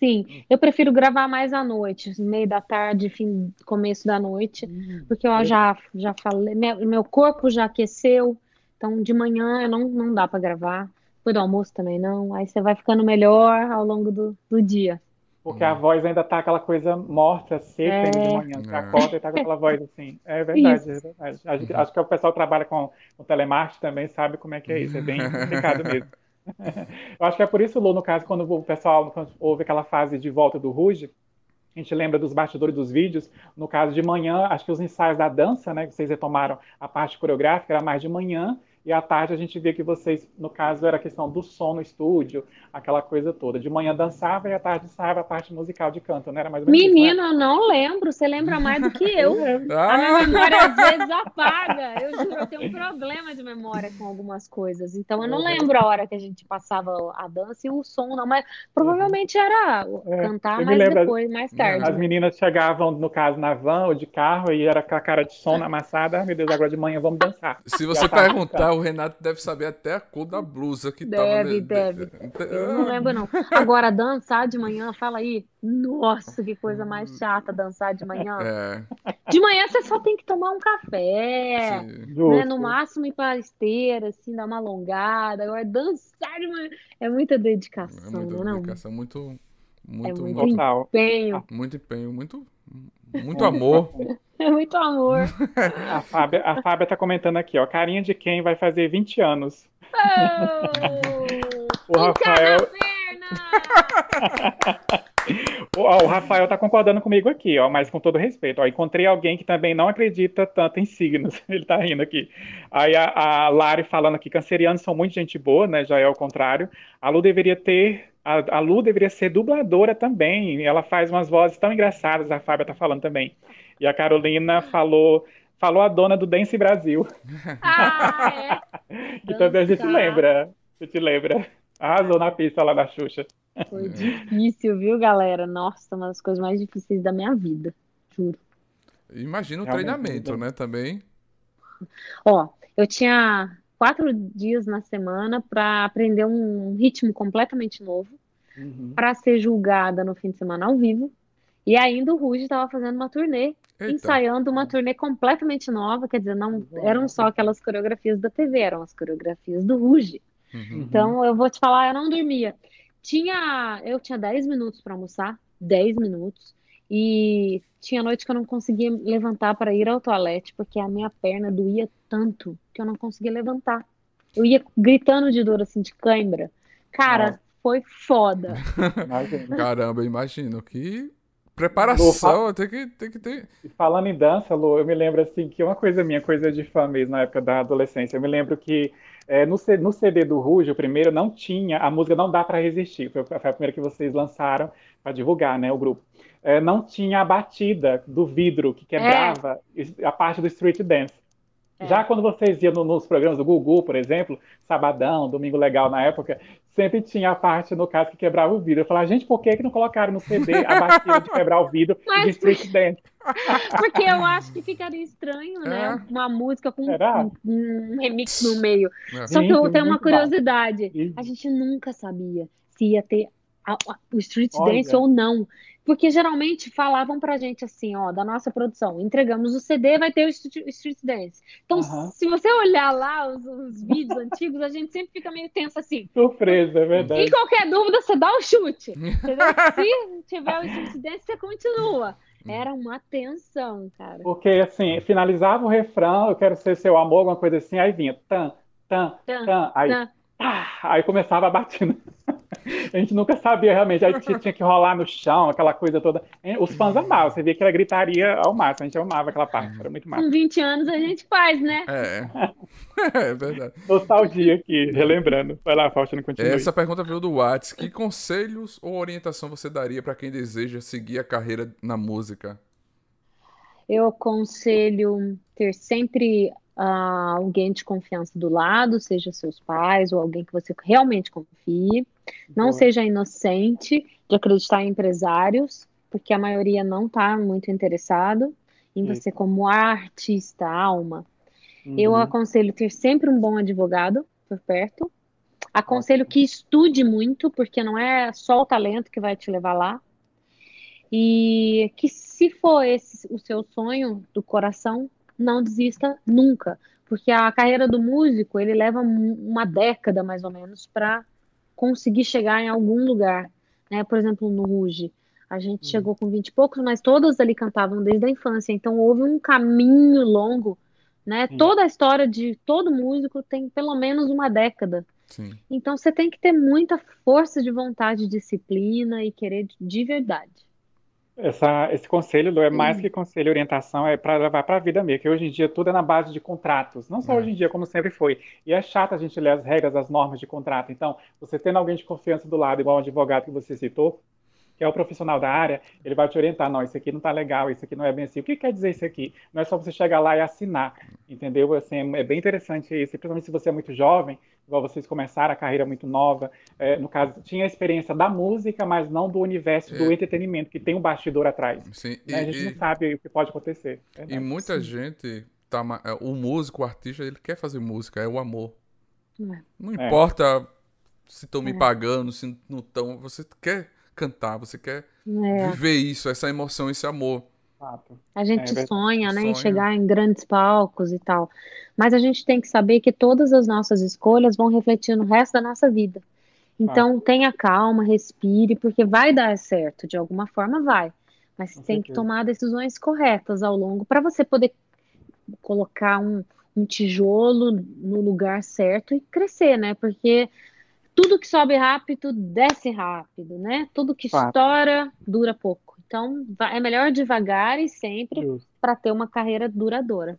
Sim, eu prefiro gravar mais à noite, meio da tarde, fim, começo da noite, porque eu já, já falei, meu, meu corpo já aqueceu, então de manhã não, não dá para gravar, depois do almoço também não, aí você vai ficando melhor ao longo do, do dia. Porque a voz ainda tá aquela coisa morta, seca É. de manhã. Você É. acorda e tá com aquela voz assim. É verdade, Isso. é verdade. Acho, acho que o pessoal que trabalha com, com telemarketing também sabe como é que é isso. É bem complicado mesmo. Eu acho que é por isso, Lu, no caso, quando o pessoal quando houve aquela fase de volta do Ruge, a gente lembra dos bastidores dos vídeos. No caso de manhã, acho que os ensaios da dança, né, que vocês retomaram a parte coreográfica, era mais de manhã. E à tarde a gente via que vocês, no caso, era a questão do som no estúdio, aquela coisa toda. De manhã dançava e à tarde ensaiava a parte musical de canto, não era mais ou menos isso, né? Menino, eu não lembro, você lembra mais do que eu. A minha Ah, memória às vezes apaga. Eu juro, eu tenho um problema de memória com algumas coisas. Então eu não Uhum. lembro a hora que a gente passava a dança e o som, não. Mas provavelmente era É, cantar mais lembro- depois, mais As tarde. meninas chegavam, no caso, na van ou de carro e era com a cara de sono amassada. Ah, meu Deus, agora de manhã vamos dançar. se você Já o Renato deve saber até a cor da blusa que tava. Deve, deve. Eu Ah, não lembro, não. Agora, dançar de manhã, fala aí. Nossa, que coisa mais chata dançar de manhã. É, De manhã você só tem que tomar um café. sim. né? No máximo ir pra esteira, assim, dar uma alongada. Agora, dançar de manhã é muita É dedicação, muita não? dedicação, muito, muito, muito muito, Total. Empenho, muito empenho, muito, muito amor. é muito amor. A Fábia, a Fábia tá comentando aqui, ó. Carinha de quem vai fazer 20 anos. Oh, O Rafael, o, ó, o Rafael tá concordando comigo aqui, ó, mas com todo respeito. Ó, encontrei alguém que também não acredita tanto em signos. Ele tá rindo aqui. Aí a, a Lari falando aqui, cancerianos são muito gente boa, né? Já é o contrário. A Lu deveria ter. A, a Lu deveria ser dubladora também. Ela faz umas vozes tão engraçadas, a Fábia tá falando também. E a Carolina falou. Falou a dona do Dance Brasil, Ah, é. que também a gente lembra. A gente lembra. Arrasou na pista lá da Xuxa. Foi difícil, viu, galera? Nossa, uma das coisas mais difíceis da minha vida. Juro. Imagina o Realmente, treinamento, muito. né? Também. Ó, eu tinha quatro dias na semana para aprender um ritmo completamente novo, Uhum. para ser julgada no fim de semana ao vivo. E ainda o Ruge estava fazendo uma turnê, Eita. ensaiando uma turnê completamente nova, quer dizer, não eram só aquelas coreografias da TV, eram as coreografias do Ruge. Uhum. Então, eu vou te falar, eu não dormia. Tinha, eu tinha 10 minutos para almoçar, 10 minutos, e tinha noite que eu não conseguia levantar para ir ao toalete, porque a minha perna doía tanto que eu não conseguia levantar. Eu ia gritando de dor, assim, de cãibra. Cara, Nossa. foi foda. Imagina. Caramba, imagino que preparação tem que, tem que ter. E falando em dança, Lu, eu me lembro assim que uma coisa minha, coisa de fã mesmo na época da adolescência, eu me lembro que é, no, C- no CD do Ruge, o primeiro, não tinha, a música Não Dá Pra Resistir, foi, foi a primeira que vocês lançaram para divulgar, né, o grupo. É, não tinha a batida do vidro que quebrava a parte do street dance. É. Já quando vocês iam no- nos programas do Gugu, por exemplo, Sabadão, Domingo Legal na época, sempre tinha a parte, no caso, que quebrava o vidro. Eu falava, gente, por que, que não colocaram no CD a batida de quebrar o vidro Mas- de street dance? Porque eu acho que ficaria estranho, né? É. Uma música com um, um remix no meio. É. Só que eu tenho uma curiosidade. A gente nunca sabia se ia ter a- a- o street Olha. dance ou não. Porque geralmente falavam pra gente assim, ó, da nossa produção, entregamos o CD, vai ter o street dance. Então, Aham. se você olhar lá os, os vídeos antigos, a gente sempre fica meio tenso assim. Surpresa, é Em verdade. qualquer dúvida, você dá o chute. Se tiver o street dance, você continua. Era uma tensão, cara. Porque, assim, finalizava o refrão, eu quero ser seu amor, alguma coisa assim, aí vinha tan, tan, Tan, tan, aí, tan. tá, aí começava a batida. A gente nunca sabia realmente. Aí tinha, tinha que rolar no chão, aquela coisa toda. Os fãs amavam, você via que ela gritaria ao máximo. A gente amava aquela parte, era muito massa. Com 20 anos a gente faz, né? É. É verdade. Nostalgia aqui, relembrando. Vai lá, Faustino, continue. Essa pergunta veio do Whats. Que conselhos ou orientação você daria para quem deseja seguir a carreira na música? Eu aconselho ter sempre uh, alguém de confiança do lado, seja seus pais ou alguém que você realmente confie. Não Boa. seja inocente de acreditar em empresários, porque a maioria não está muito interessado em você como artista, alma. Uhum. Eu aconselho ter sempre um bom advogado por perto. Aconselho que estude muito, porque não é só o talento que vai te levar lá. E que se for esse o seu sonho do coração, não desista nunca, porque a carreira do músico, ele leva uma década mais ou menos para conseguir chegar em algum lugar, né? Por exemplo, no Ruge, a gente uhum. chegou com 20 e poucos, mas todos ali cantavam desde a infância, então houve um caminho longo né? Toda a história de todo músico tem pelo menos uma década. Sim. Então você tem que ter muita força de vontade, disciplina e querer de verdade. Essa, esse conselho, Lu, é mais hum. que conselho orientação, é para levar para a vida mesmo, que hoje em dia tudo é na base de contratos, não só é. hoje em dia, como sempre foi. E é chato a gente ler as regras, as normas de contrato. Então, você tendo alguém de confiança do lado, igual o advogado que você citou, que é o profissional da área, ele vai te orientar, não, isso aqui não está legal, isso aqui não é bem assim. O que quer dizer isso aqui? Não é só você chegar lá e assinar, entendeu? Assim, é bem interessante isso, principalmente se você é muito jovem, igual vocês começaram a carreira muito nova, é, no caso, tinha a experiência da música, mas não do universo do é. entretenimento, que tem um bastidor atrás. Sim. Né? a gente e, não sabe o que pode acontecer. Verdade. E muita Sim. gente, tá, é, o músico, o artista, ele quer fazer música, é o amor. É. Não importa se estão me pagando, se não estão, você quer cantar, você quer é. viver isso, essa emoção, esse amor. A gente é, sonha, né, sonha. em chegar em grandes palcos e tal. Mas a gente tem que saber que todas as nossas escolhas vão refletir no resto da nossa vida. Então, ah. tenha calma, respire, porque vai dar certo, de alguma forma vai. Mas você tem que tomar decisões corretas ao longo para você poder colocar um, um tijolo no lugar certo e crescer, né? Porque tudo que sobe rápido desce rápido, né? Tudo que Fato. estoura dura pouco. Então é melhor devagar e sempre para ter uma carreira duradoura.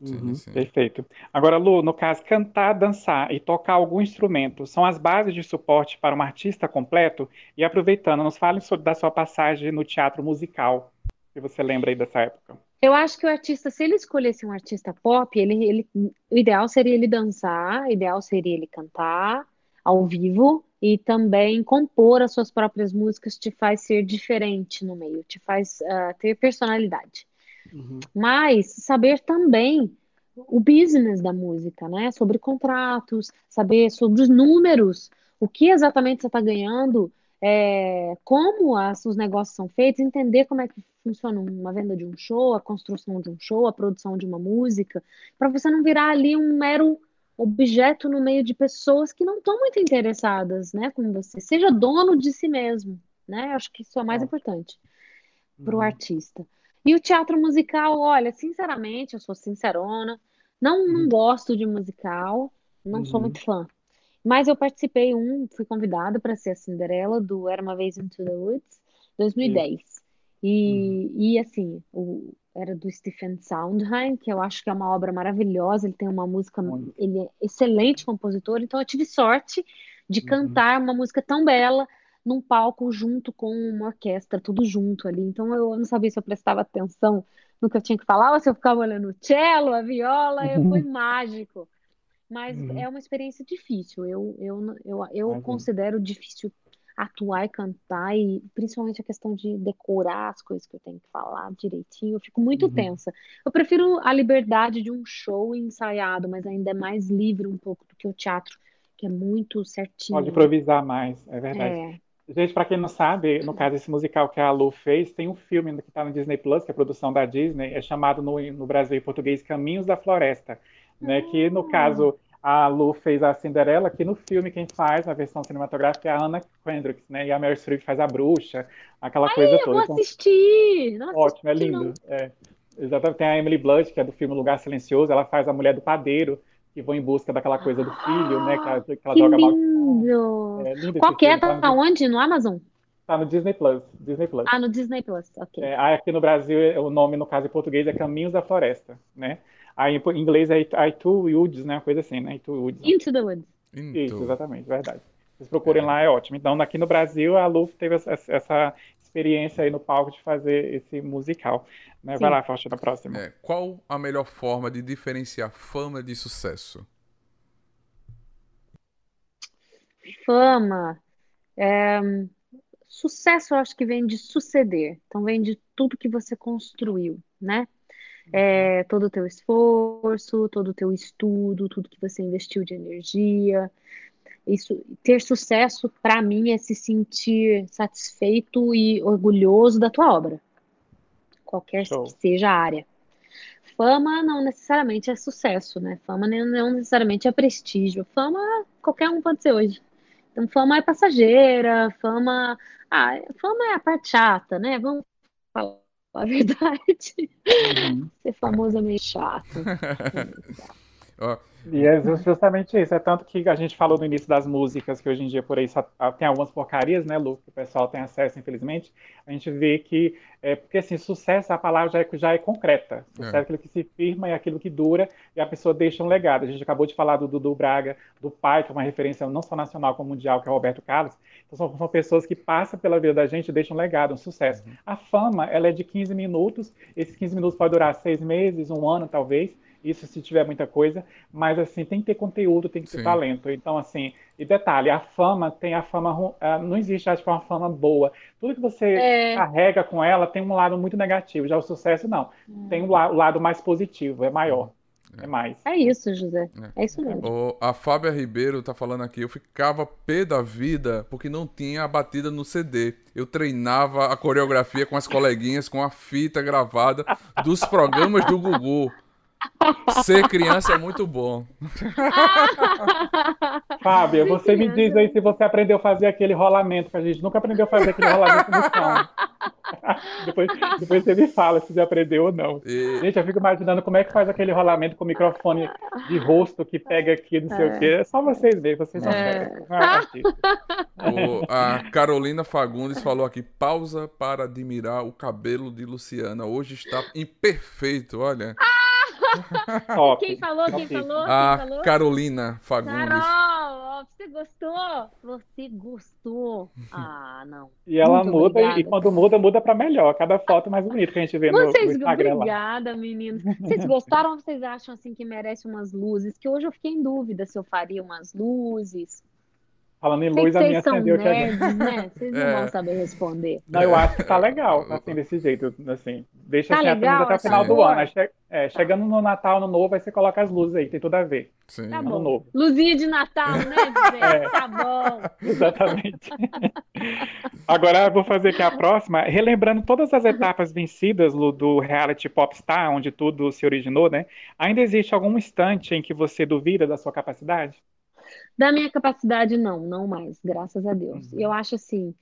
Uhum, perfeito. Agora, Lu, no caso, cantar, dançar e tocar algum instrumento são as bases de suporte para um artista completo? E aproveitando, nos fale sobre da sua passagem no teatro musical, se você lembra aí dessa época. Eu acho que o artista, se ele escolhesse um artista pop, ele, ele, o ideal seria ele dançar, o ideal seria ele cantar, ao vivo e também compor as suas próprias músicas te faz ser diferente no meio, te faz uh, ter personalidade. Uhum. Mas saber também o business da música, né? Sobre contratos, saber sobre os números, o que exatamente você está ganhando, é, como as, os negócios são feitos, entender como é que funciona uma venda de um show, a construção de um show, a produção de uma música, para você não virar ali um mero objeto no meio de pessoas que não estão muito interessadas, né, com você. Seja dono de si mesmo, né? Acho que isso é o mais importante para o uhum. artista. E o teatro musical, olha, sinceramente, eu sou sincerona, não, não uhum. gosto de musical, não uhum. sou muito fã. Mas eu participei um, fui convidada para ser a Cinderela do Era uma vez into the Woods, 2010. E, uhum. e assim, o, era do Stephen Sondheim, que eu acho que é uma obra maravilhosa, ele tem uma música, Muito. ele é excelente compositor, então eu tive sorte de uhum. cantar uma música tão bela num palco junto com uma orquestra, tudo junto ali. Então eu não sabia se eu prestava atenção no que eu tinha que falar, ou se eu ficava olhando o cello, a viola, uhum. foi mágico. Mas uhum. é uma experiência difícil. Eu, eu, eu, eu considero difícil atuar e cantar, e principalmente a questão de decorar as coisas que eu tenho que falar direitinho, eu fico muito uhum. tensa. Eu prefiro a liberdade de um show ensaiado, mas ainda é mais livre um pouco do que o teatro, que é muito certinho. Pode improvisar mais, é verdade. É. Gente, para quem não sabe, no caso esse musical que a Lu fez, tem um filme que está no Disney Plus, que é a produção da Disney, é chamado no, no Brasil e português Caminhos da Floresta, né? Que no ah. caso a Lu fez a Cinderela, que no filme quem faz, na versão cinematográfica, é a Anna Kendrick, né? E a Mary Streep faz a bruxa, aquela Ai, coisa eu toda. Vou então, assistir! Não ótimo, é lindo. É. Exatamente. Tem a Emily Blunt, que é do filme Lugar Silencioso, ela faz a mulher do padeiro, que vão em busca daquela coisa do filho, né? Que ela, que ela Que joga lindo! É lindo Qual que é? tá Tá onde? No Amazon? tá no Disney Plus, Disney Plus. Ah, no Disney Plus. Ok. É, aqui no Brasil, o nome, no caso em português, é Caminhos da Floresta, né? Aí em inglês é I Two Woods, né? Uma coisa assim, né? I Woods. Into the Woods. Isso, exatamente, verdade. Vocês procurem lá, é ótimo. Então, aqui no Brasil, a Lu teve essa, essa experiência aí no palco de fazer esse musical. Né? Vai lá, Faustina, próxima. é, qual a melhor forma de diferenciar fama de sucesso? Fama. é, Sucesso, eu acho que vem de suceder. Então, vem de tudo que você construiu, né? É, todo o teu esforço, todo o teu estudo, tudo que você investiu de energia. Isso, ter sucesso, para mim, é se sentir satisfeito e orgulhoso da tua obra, qualquer Show. que seja a área. Fama não necessariamente é sucesso, né? Fama não necessariamente é prestígio. Fama, qualquer um pode ser hoje. Então, fama é passageira, fama. Ah, fama é a parte chata, né? Vamos falar a verdade. Uhum. Ser famoso é meio chato. Ó, E é ju- justamente isso. É tanto que a gente falou no início das músicas, que hoje em dia por aí só ah, tem algumas porcarias, né, Lu, que o pessoal tem acesso, infelizmente. A gente vê que, é, porque assim, sucesso, a palavra já é, já é concreta. Sucesso é É. aquilo que se firma e aquilo que dura, e a pessoa deixa um legado. A gente acabou de falar do Dudu Braga, do pai, que é uma referência não só nacional como mundial, que é o Roberto Carlos. Então são, são pessoas que passam pela vida da gente e deixam um legado, um sucesso. A fama, ela é de 15 minutos. Esses 15 minutos pode durar seis meses, um ano, talvez. Isso se tiver muita coisa, mas assim, tem que ter conteúdo, tem que ter Sim. talento. Então, assim, e detalhe, a fama tem a fama, ah, não existe, acho que uma fama boa. Tudo que você É. carrega com ela tem um lado muito negativo. Já o sucesso, não. Tem o, la- o lado mais positivo, é maior, é mais. É isso, José. É isso mesmo. Ô, a Fábia Ribeiro tá falando aqui, eu ficava pé da vida porque não tinha a batida no CD. Eu treinava a coreografia com as coleguinhas com a fita gravada dos programas do Gugu. Ser criança é muito bom. Fábia, Ser você me diz aí se você aprendeu a fazer aquele rolamento, que a gente nunca aprendeu a fazer aquele rolamento no chão. depois, depois você me fala se você aprendeu ou não. E- Gente, eu fico imaginando como é que faz aquele rolamento com o microfone de rosto que pega aqui, não sei o quê. É só vocês verem, vocês É. Não é o- a Carolina Fagundes falou aqui, pausa para admirar o cabelo de Luciana. Hoje está imperfeito, olha. Top. Quem falou? Quem falou? Quem A falou? Carolina Fagundes. Carol, você gostou? Você gostou? Ah, não. E ela Muito muda, e obrigada. quando muda, muda pra melhor. Cada foto mais bonita que a gente vê no, no Vocês, Instagram lá. obrigada, meninos. Vocês gostaram ou vocês acham assim que merece umas luzes? Que hoje eu fiquei em dúvida se eu faria umas luzes. Falando em luz, a minha acendeu. que a- nerds, né? Vocês não É. vão saber responder. Não, eu acho que tá legal, assim, desse jeito, assim. Deixa Tá assim, até- legal até o essa final do ano. Che- é, chegando no Natal, no novo, aí você coloca as luzes aí, tem tudo a ver. Sim. Tá Ano bom. novo. Luzinha de Natal, né, Zé? É. Tá bom. Exatamente. Agora eu vou fazer aqui a próxima, relembrando todas as etapas vencidas Lu, do reality Popstar, onde tudo se originou, né? Ainda existe algum instante em que você duvida da sua capacidade? Da minha capacidade, não, não mais, graças a Deus. Uhum. Eu acho assim,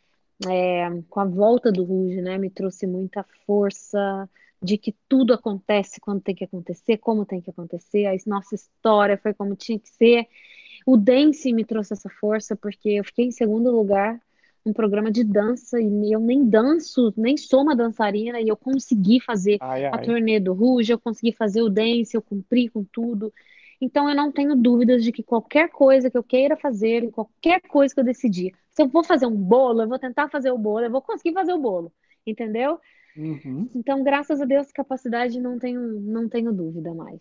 é, com a volta do Ruge, né, me trouxe muita força de que tudo acontece quando tem que acontecer, como tem que acontecer, a nossa história foi como tinha que ser. O Dance me trouxe essa força porque eu fiquei em segundo lugar num programa de dança e eu nem danço, nem sou uma dançarina e eu consegui fazer Ai, a ai. turnê do Ruge, eu consegui fazer o dance, eu cumpri com tudo. Então eu não tenho dúvidas de que qualquer coisa que eu queira fazer, qualquer coisa que eu decidir, se eu vou fazer um bolo, eu vou tentar fazer o bolo, eu vou conseguir fazer o bolo, entendeu? Uhum. Então, graças a Deus, capacidade não tenho, não tenho dúvida mais.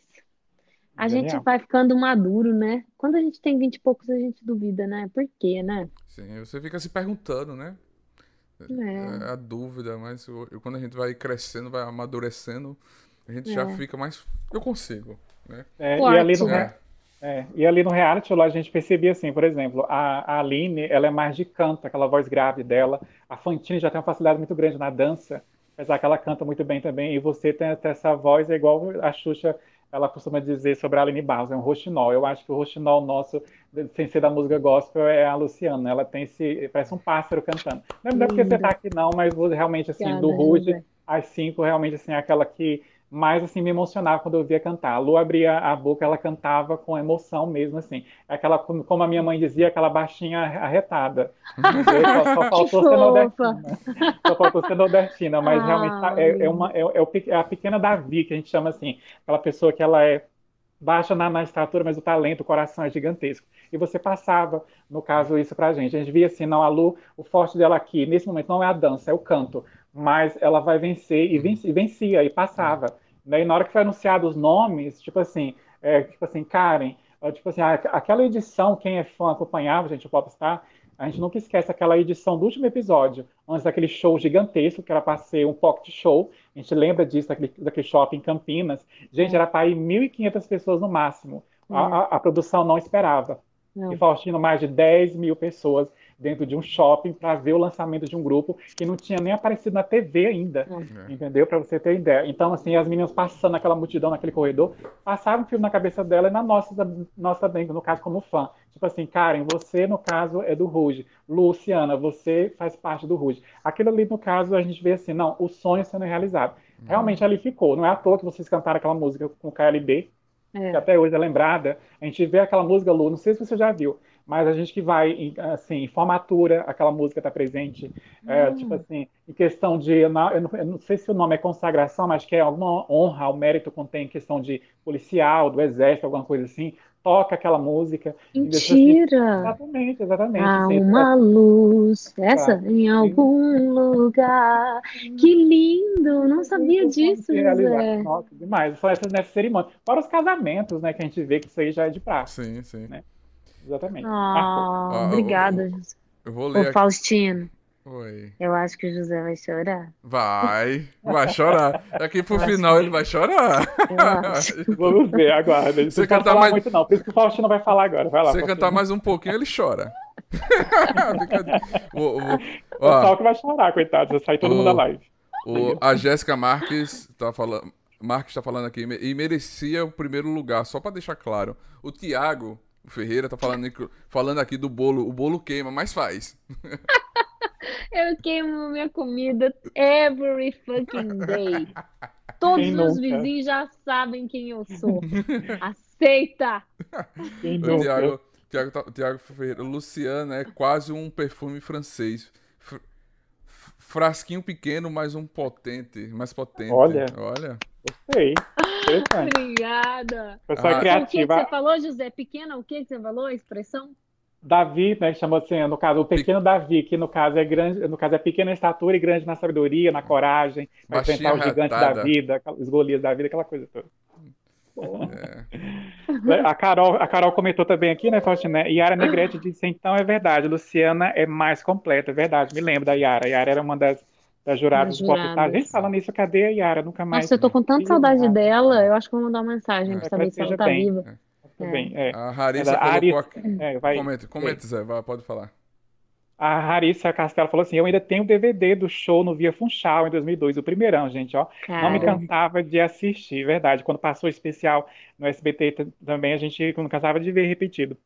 A gente vai ficando maduro, né? Quando a gente tem vinte e poucos, a gente duvida, né? Por quê, né? Sim, você fica se perguntando, né? É. É a dúvida, mas quando a gente vai crescendo, vai amadurecendo, a gente já É. fica mais. Eu consigo, né? É, e ali no? É. É, e ali no reality lá a gente percebia assim, por exemplo, a, a Aline, ela é mais de canto, aquela voz grave dela. A Fantine já tem uma facilidade muito grande na dança, apesar que ela canta muito bem também. E você tem, tem essa voz, é igual a Xuxa, ela costuma dizer sobre a Aline Barros, é um roxinol. Eu acho que o roxinol nosso, sem ser da música gospel, é a Luciana. Ela tem esse, parece um pássaro cantando. Não é porque você tá aqui não, mas você realmente assim, do Obrigada, Rude, José. as cinco realmente assim, é aquela que mas assim me emocionava quando eu via cantar. A Lu abria a boca, ela cantava com emoção mesmo, assim. Aquela, como a minha mãe dizia, aquela baixinha arretada. Só, só faltou ser nordestina. Só faltou ser nordestina, mas realmente é, é, uma, é, é, a pequena Davi, que a gente chama assim. Aquela pessoa que ela é baixa na, na, estatura, mas o talento, o coração é gigantesco. E você passava, no caso, isso pra gente. A gente via assim, não, a Lu, o forte dela aqui, nesse momento, não é a dança, é o canto mas ela vai vencer e, vencia, e vencia e passava. Né? E na hora que foi anunciado os nomes, tipo assim, é, tipo assim, Karen, tipo assim, aquela edição, quem é fã acompanhava, gente, o Popstar, a gente nunca esquece aquela edição do último episódio, antes daquele show gigantesco, que era para ser um pocket show. A gente lembra disso, daquele, daquele shopping em Campinas. Gente, era para ir 1.500 pessoas no máximo. A, a, a, produção não esperava. Não. E Faustino, mais de 10 mil pessoas dentro de um shopping para ver o lançamento de um grupo que não tinha nem aparecido na TV ainda, é. entendeu? Para você ter ideia. Então, assim, as meninas passando aquela multidão naquele corredor, passavam um filme na cabeça dela e na nossa, nossa dentro, no caso, como fã. Tipo assim, Karen, você, no caso, é do Ruge. Luciana, você faz parte do Ruge. Aquilo ali, no caso, a gente vê assim, não, o sonho sendo realizado. Uhum. Realmente ali ficou. Não é à toa que vocês cantaram aquela música com o KLB, é. que até hoje é lembrada. A gente vê aquela música, Lu, não sei se você já viu, mas a gente que vai, assim, em formatura, aquela música está presente, é, hum. tipo assim, em questão de, eu não, eu não, sei se o nome é consagração, mas que é alguma honra, o mérito contém questão de policial, do exército, alguma coisa assim, toca aquela música. Mentira! Assim, exatamente, exatamente. Há assim, uma é... luz, essa, tá. em algum lugar. Que lindo! Não sabia disso, José. Nossa, demais. Só essas nessa cerimônia. Fora os casamentos, né, que a gente vê que isso aí já é de praxe. Sim, sim. Né? Exatamente. Oh, obrigada, José. Eu vou ler. Ô, aqui. Faustino. Oi. Eu acho que o José vai chorar. Vai, vai chorar. Aqui pro final ele vai chorar. Vamos ver, aguarda. Você não cantar mais muito não, por isso que o Faustino vai falar agora. Vai lá. Você cantar mais um pouquinho, ele chora. o, o, o, o que vai chorar, coitado. Vai sair todo o, mundo da live. O, a Jéssica Marques tá falando. Marques está falando aqui, e merecia o primeiro lugar, só para deixar claro. O Thiago o Ferreira tá falando, falando aqui do bolo. O bolo queima, mas faz. Eu queimo minha comida every fucking day. Todos quem os nunca? vizinhos já sabem quem eu sou. Aceita! Quem o Tiago, Tiago, tá, Tiago Ferreira. Luciana é quase um perfume francês. Frasquinho pequeno, mas um potente. Mais potente. Olha. Olha. Gostei. Obrigada. Pessoa ah, criativa. O que, você falou, José? Pequena, o que, você falou? A expressão? Davi, né, que chamou assim, no caso, o pequeno Davi, que no caso é grande, no caso é pequena estatura e grande na sabedoria, na coragem, para enfrentar o gigante da vida, os Golias da vida, aquela coisa toda. É. A, Carol, a Carol comentou também aqui, né, Faustina? Né? Yara Negrete disse, então é verdade, Luciana é mais completa, é verdade, me lembro da Yara. A Yara era uma das da jurada do Popstar. Gente, falando isso, cadê a Yara? Nunca mais. Nossa, eu tô com tanta saudade nada. dela, eu acho que vou mandar uma mensagem é, pra saber se ela tá bem. viva. É. Bem, é. A Harissa ela, colocou aqui. É, vai... Comenta, comenta, Zé, vai, pode falar. A Harissa Castelo falou assim: Eu ainda tenho o DVD do show no Via Funchal em 2002, o primeirão, gente, ó. Não me cansava de assistir, verdade. Quando passou o especial no SBT também, a gente não cansava de ver repetido.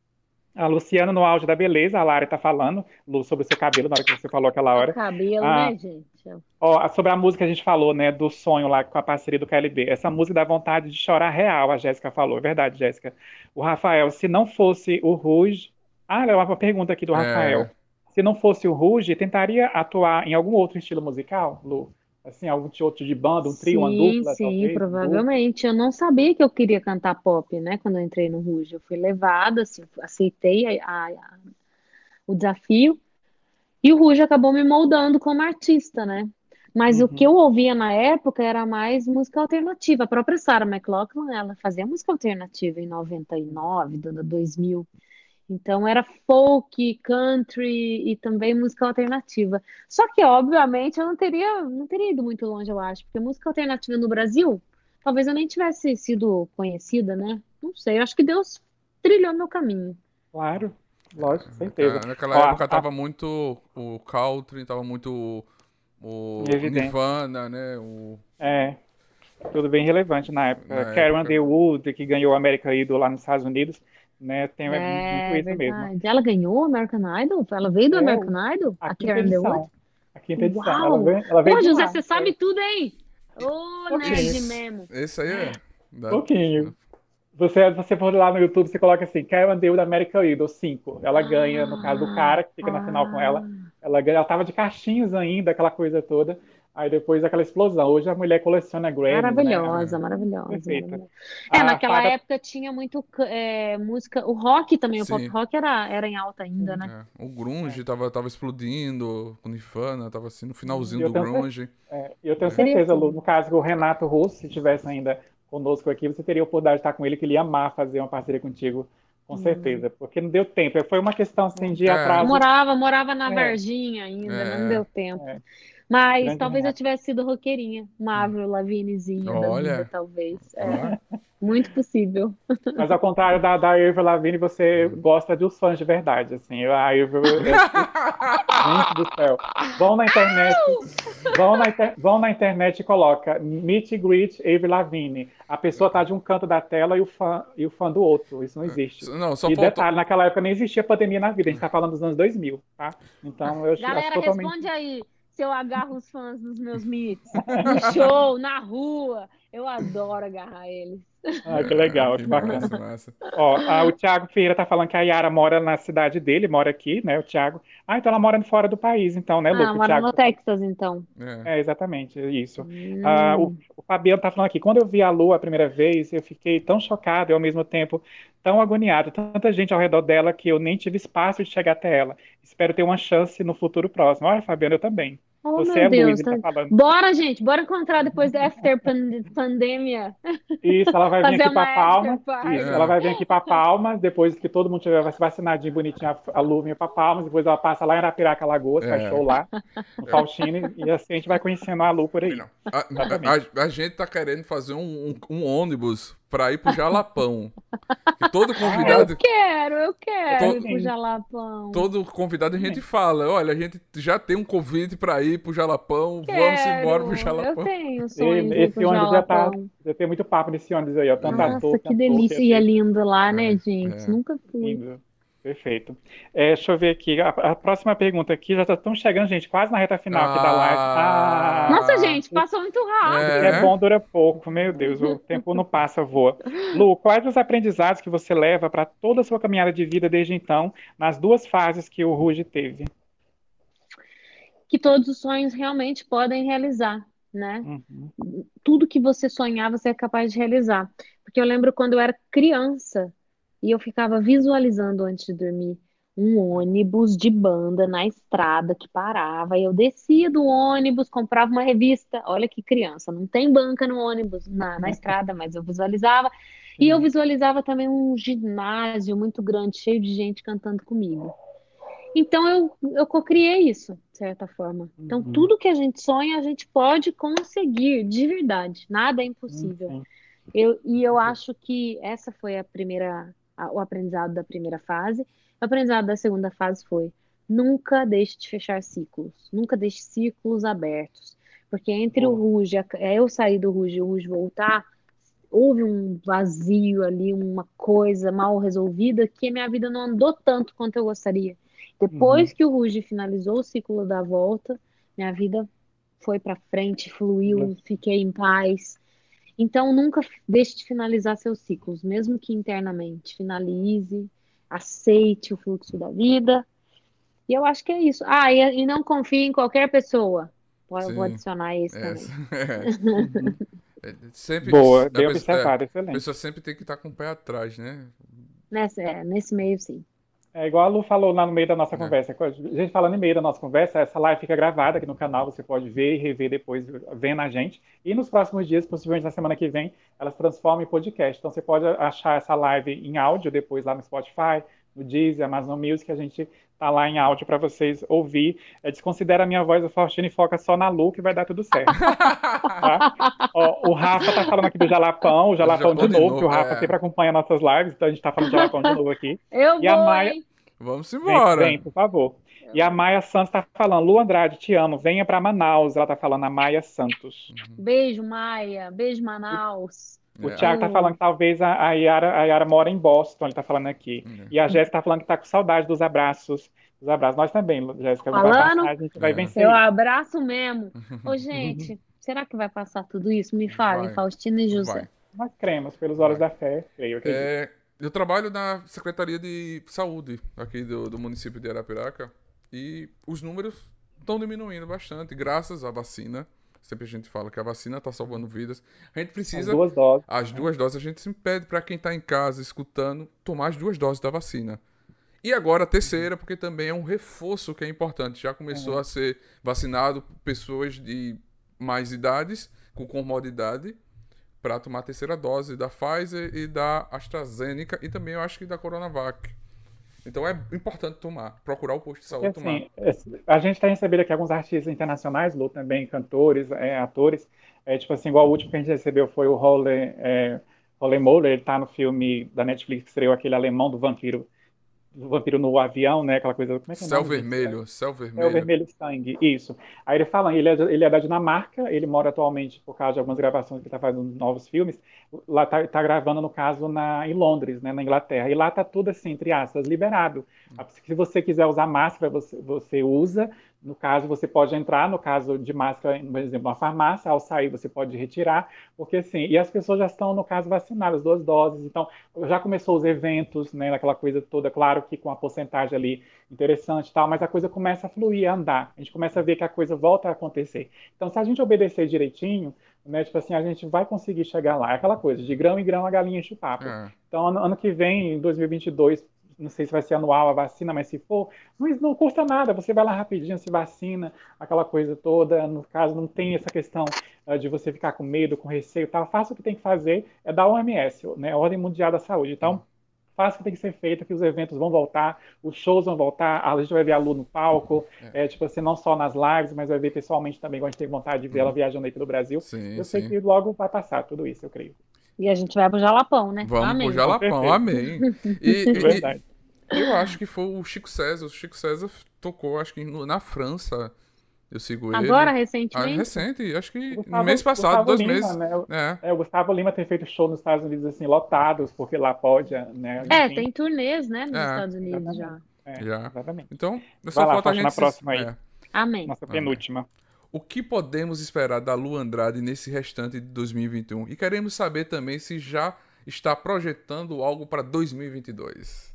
A Luciana no auge da beleza, a Lara tá falando, Lu, sobre o seu cabelo, na hora que você falou aquela hora. O cabelo, ah, né, gente? Ó, sobre a música que a gente falou, né, do sonho lá com a parceria do KLB. Essa música dá vontade de chorar real, a Jéssica falou. É verdade, Jéssica. O Rafael, se não fosse o Ruge. Ah, é uma pergunta aqui do é. Rafael. É... Se não fosse o Ruge, tentaria atuar em algum outro estilo musical, Lu? Assim, algum outro de banda, um trio, sim, uma dupla? Sim, talvez, provavelmente. Eu não sabia que eu queria cantar pop, né? Quando eu entrei no Ruge. Eu fui levada, assim, aceitei a, a, a, o desafio. E o Ruge acabou me moldando como artista, né? Mas uhum. o que eu ouvia na época era mais música alternativa. A própria Sarah McLachlan, ela fazia música alternativa em 99, 2000. Então era folk, country e também música alternativa. Só que, obviamente, eu não teria, não teria ido muito longe, eu acho, porque música alternativa no Brasil, talvez eu nem tivesse sido conhecida, né? Não sei, eu acho que Deus trilhou meu caminho. Claro, lógico, é, certeza. Naquela Ó, época a... tava muito o country, tava muito o Nirvana, né? O... É, tudo bem relevante na época. Na Karen época. Underwood, que ganhou o American Idol lá nos Estados Unidos, né? Tem é, muito isso mesmo. Ela ganhou o American Idol? Ela veio do é, American Idol? A, a Karen Underwood? A quinta edição. Uau. Ela veio, ela veio Pô, José, você sabe tudo, hein? Ô, Ok. nerd mesmo. Esse aí é. da- Pouquinho. Você, você for lá no YouTube, você coloca assim, Karen Dale da American Idol 5. Ela ganha, no caso do cara que fica na final com ela, ela ganha, ela tava de cachinhos ainda, aquela coisa toda. Aí depois aquela explosão. Hoje a mulher coleciona Grammys, né? Maravilhosa, maravilhosa, Perfeita. maravilhosa. É, A naquela Fada- época tinha muito é, música. O rock também, o pop Sim. rock era, era em alta ainda, né? é, o grunge tava, tava explodindo, o Nirvana tava assim no finalzinho Eu do cer- grunge. É, eu tenho Seria certeza. Lu, no caso que o Renato Russo, se estivesse ainda conosco aqui, você teria a oportunidade de estar com ele, que ele ia amar fazer uma parceria contigo, com certeza. Porque não deu tempo. Foi uma questão assim, de É. Eu atraso. morava, morava na É. Varginha ainda, É. não deu tempo. É. Mas Grande talvez eu tivesse sido roqueirinha, uma Avril Lavignezinha da Olha. vida, talvez. É, muito possível. Mas ao contrário da, da Avril Lavigne, você gosta de os fãs de verdade, assim. A Avril, gente do céu. Vão na internet, vão na, inter- vão na internet e coloca Meet and Greet Avril Lavigne. A pessoa tá de um canto da tela e o fã, e o fã do outro. Isso não existe. Não, só e faltou. detalhe, naquela época nem existia pandemia na vida. A gente tá falando dos anos 2000, tá? Então eu acho, acho Galera, totalmente... responde aí se eu agarro os fãs nos meus meets, no show, na rua. Eu adoro agarrar eles. Ah, que legal, que Que bacana. massa, massa. Ó, ah, o Thiago Ferreira tá falando que a Yara mora na cidade dele, mora aqui, né, o Thiago. Ah, então ela mora fora do país, então, né, Ah, Luca? O mora Thiago... no Texas, então. É. É, exatamente, isso. Hum. Ah, o, o Fabiano tá falando aqui, quando eu vi a Lu a primeira vez, eu fiquei tão chocado e ao mesmo tempo tão agoniado. Tanta gente ao redor dela que eu nem tive espaço de chegar até ela. Espero ter uma chance no futuro próximo. Olha, Fabiano, eu também. Oh, Você meu é Deus. Tá- tá falando. Bora, gente, bora encontrar depois da after pand- pandemia. Isso, ela vai vir aqui para Palmas. Isso, É. ela vai vir aqui para Palmas, depois que todo mundo tiver vacinadinho, bonitinho, a, a Lu vinha para Palmas, depois ela passa lá em Arapiraca, Lagoas, faz É. show lá, no Faustino, e assim a gente vai conhecendo a Lu por aí. A- a- a gente tá querendo fazer um, um- um ônibus pra ir pro Jalapão. Que todo convidado, Eu quero, eu quero Tô- ir pro Jalapão. todo convidado a gente fala, olha, a gente já tem um convite pra ir pro Jalapão, vamos Quero. embora pro Eu Jalapão. tenho sonho de ir Esse ônibus já tá, já tem muito papo nesse ônibus aí, ó, tanto Nossa, ator, que delícia. que E é lindo lá, né, É, gente? é. Nunca fui. Lindo. Perfeito. É, deixa eu ver aqui. A, a próxima pergunta aqui, já estão chegando, gente, quase na reta final aqui da live. Ah. Ah, Nossa, gente, passou muito rápido. que é bom dura pouco, meu Deus, o tempo não passa, voa. Lu, quais os aprendizados que você leva para toda a sua caminhada de vida desde então, nas duas fases que o Ruge teve? Que todos os sonhos realmente podem realizar, né? Uhum. tudo que você sonhar, você é capaz de realizar. Porque eu lembro quando eu era criança e eu ficava visualizando antes de dormir um ônibus de banda na estrada que parava, e eu descia do ônibus, comprava uma revista. Olha que criança, não tem banca no ônibus, na, na estrada, mas eu visualizava. E eu visualizava também um ginásio muito grande, cheio de gente cantando comigo. Então eu, eu cocriei isso, de certa forma. Então, Uhum. tudo que a gente sonha, a gente pode conseguir, de verdade. Nada é impossível. Uhum. Eu, e eu acho que essa foi a primeira, a- o aprendizado da primeira fase. O aprendizado da segunda fase foi: nunca deixe de fechar ciclos, nunca deixe ciclos abertos. Porque entre o Ruge, é, eu sair do Ruge e o Ruge voltar, houve um vazio ali, uma coisa mal resolvida que minha vida não andou tanto quanto eu gostaria. Depois que o Ruge finalizou o ciclo da volta, minha vida foi para frente, fluiu, fiquei em paz. Então, nunca deixe de finalizar seus ciclos, mesmo que internamente. Finalize, aceite o fluxo da vida. E eu acho que é isso. Ah, e, e não confie em qualquer pessoa. Vou, vou Sim. adicionar esse É, também. é. É, sempre, Boa, a bem pessoa- observado, é, a excelente. pessoa sempre tem que estar com o pé atrás, né? Nesse, é, nesse meio, sim. É igual a Lu falou lá no meio da nossa É. conversa. A gente falando em meio da nossa conversa, essa live fica gravada aqui no canal, você pode ver e rever depois vendo a gente. E nos próximos dias, possivelmente na semana que vem, elas transformam em podcast. Então você pode achar essa live em áudio depois lá no Spotify, no Deezer, Amazon Music, a gente tá lá em áudio para vocês ouvir. É, desconsidera a minha voz do Faustino e foca só na Lu que vai dar tudo certo. tá? Ó, o Rafa tá falando aqui do Jalapão, o Jalapão de de novo, que o Rafa é. sempre acompanha nossas lives, então a gente tá falando de Jalapão de novo aqui. Eu E a vou, Maia- hein? Vamos Vem, embora. vem, por favor. E a Maia Santos tá falando, Lu Andrade, te amo, venha para Manaus. Ela tá falando, a Maia Santos. Beijo, Maia. Beijo, Manaus. O É. Thiago tá falando que talvez a, a, Yara, a Yara mora em Boston, ele tá falando aqui. É. E a Jéssica tá falando que tá com saudade dos abraços. Dos abraços. Nós também, Jéssica. Vai Falando? passar, a gente vai É. vencer. Eu isso. abraço mesmo. Ô, gente, Será que vai passar tudo isso? Me falem, Vai. Faustina e José. Vai. Nós cremos, pelos olhos Vai. da fé, creio. acredito. É, eu trabalho na Secretaria de Saúde aqui do, do município de Arapiraca e os números estão diminuindo bastante, graças à vacina. Sempre a gente fala que a vacina está salvando vidas. A gente As precisa. duas doses. As duas doses, a gente sempre pede para quem está em casa escutando tomar as duas doses da vacina. E agora a terceira, porque também é um reforço que é importante. Já começou a ser vacinado pessoas de mais idades, com comorbidade, para tomar a terceira dose da Pfizer e da AstraZeneca e também eu acho que da Coronavac. Então é importante tomar, procurar o posto de saúde tomar. assim, esse- a gente está recebendo aqui alguns artistas internacionais, Lu, também cantores, é, atores. É, tipo assim, igual o último que a gente recebeu foi o Holly, é, Holly Moller, ele tá no filme da Netflix que estreou aquele alemão do vampiro, do vampiro no avião, né? Aquela coisa. Como é que é Céu vermelho, céu É o vermelho. Vermelho Sangue, isso. Aí ele fala, ele é, ele é da Dinamarca, ele mora atualmente, por causa de algumas gravações que ele está fazendo novos filmes, lá tá, tá gravando, no caso, na, em Londres, né, na Inglaterra. E lá tá tudo assim, entre aspas, liberado. Se você quiser usar máscara, você, você usa. No caso, você pode entrar, no caso de máscara, por exemplo, uma farmácia, ao sair você pode retirar, porque assim, e as pessoas já estão, no caso, vacinadas, duas doses, então já começou os eventos, né, aquela coisa toda, claro que com a porcentagem ali interessante e tal, mas a coisa começa a fluir, a andar. A gente começa a ver que a coisa volta a acontecer. Então, se a gente obedecer direitinho, né, tipo assim, a gente vai conseguir chegar lá. É aquela coisa, de grão em grão a galinha enche o papo. É. Então, ano, ano que vem, em 2022, não sei se vai ser anual a vacina, mas se for, não, não custa nada. Você vai lá rapidinho, se vacina, aquela coisa toda. No caso, não tem essa questão uh, de você ficar com medo, com receio e tal. Faça o que tem que fazer, é da OMS, né, Ordem Mundial da Saúde. Então, faça o que tem que ser feito, que os eventos vão voltar, os shows vão voltar, a gente vai ver a Lu no palco, é. tipo assim, não só nas lives, mas vai ver pessoalmente também, igual a gente tem vontade de ver ela viajando aí pelo Brasil. Sim, eu sei sim. que logo vai passar tudo isso, eu creio. E a gente vai pro Jalapão, né? Vamos Amém. pro Jalapão, amém. E, e- Verdade. Eu acho que foi o Chico César. O Chico César tocou, acho que na França. Eu sigo ele. Agora, Ah, recentemente? recente, acho que no Gustavo- mês passado, Gustavo dois Lima, meses. né? É. É, o Gustavo Lima tem feito show nos Estados Unidos assim, lotados, porque lá pode, né? É, enfim. tem turnês, né, nos É. Estados Unidos já. É, Já. Exatamente. Então, é Vai só lá, falta a gente. na próxima aí. é. Amém. Nossa penúltima. O que podemos esperar da Lu Andrade nesse restante de 2021? E queremos saber também se já está projetando algo para 2022.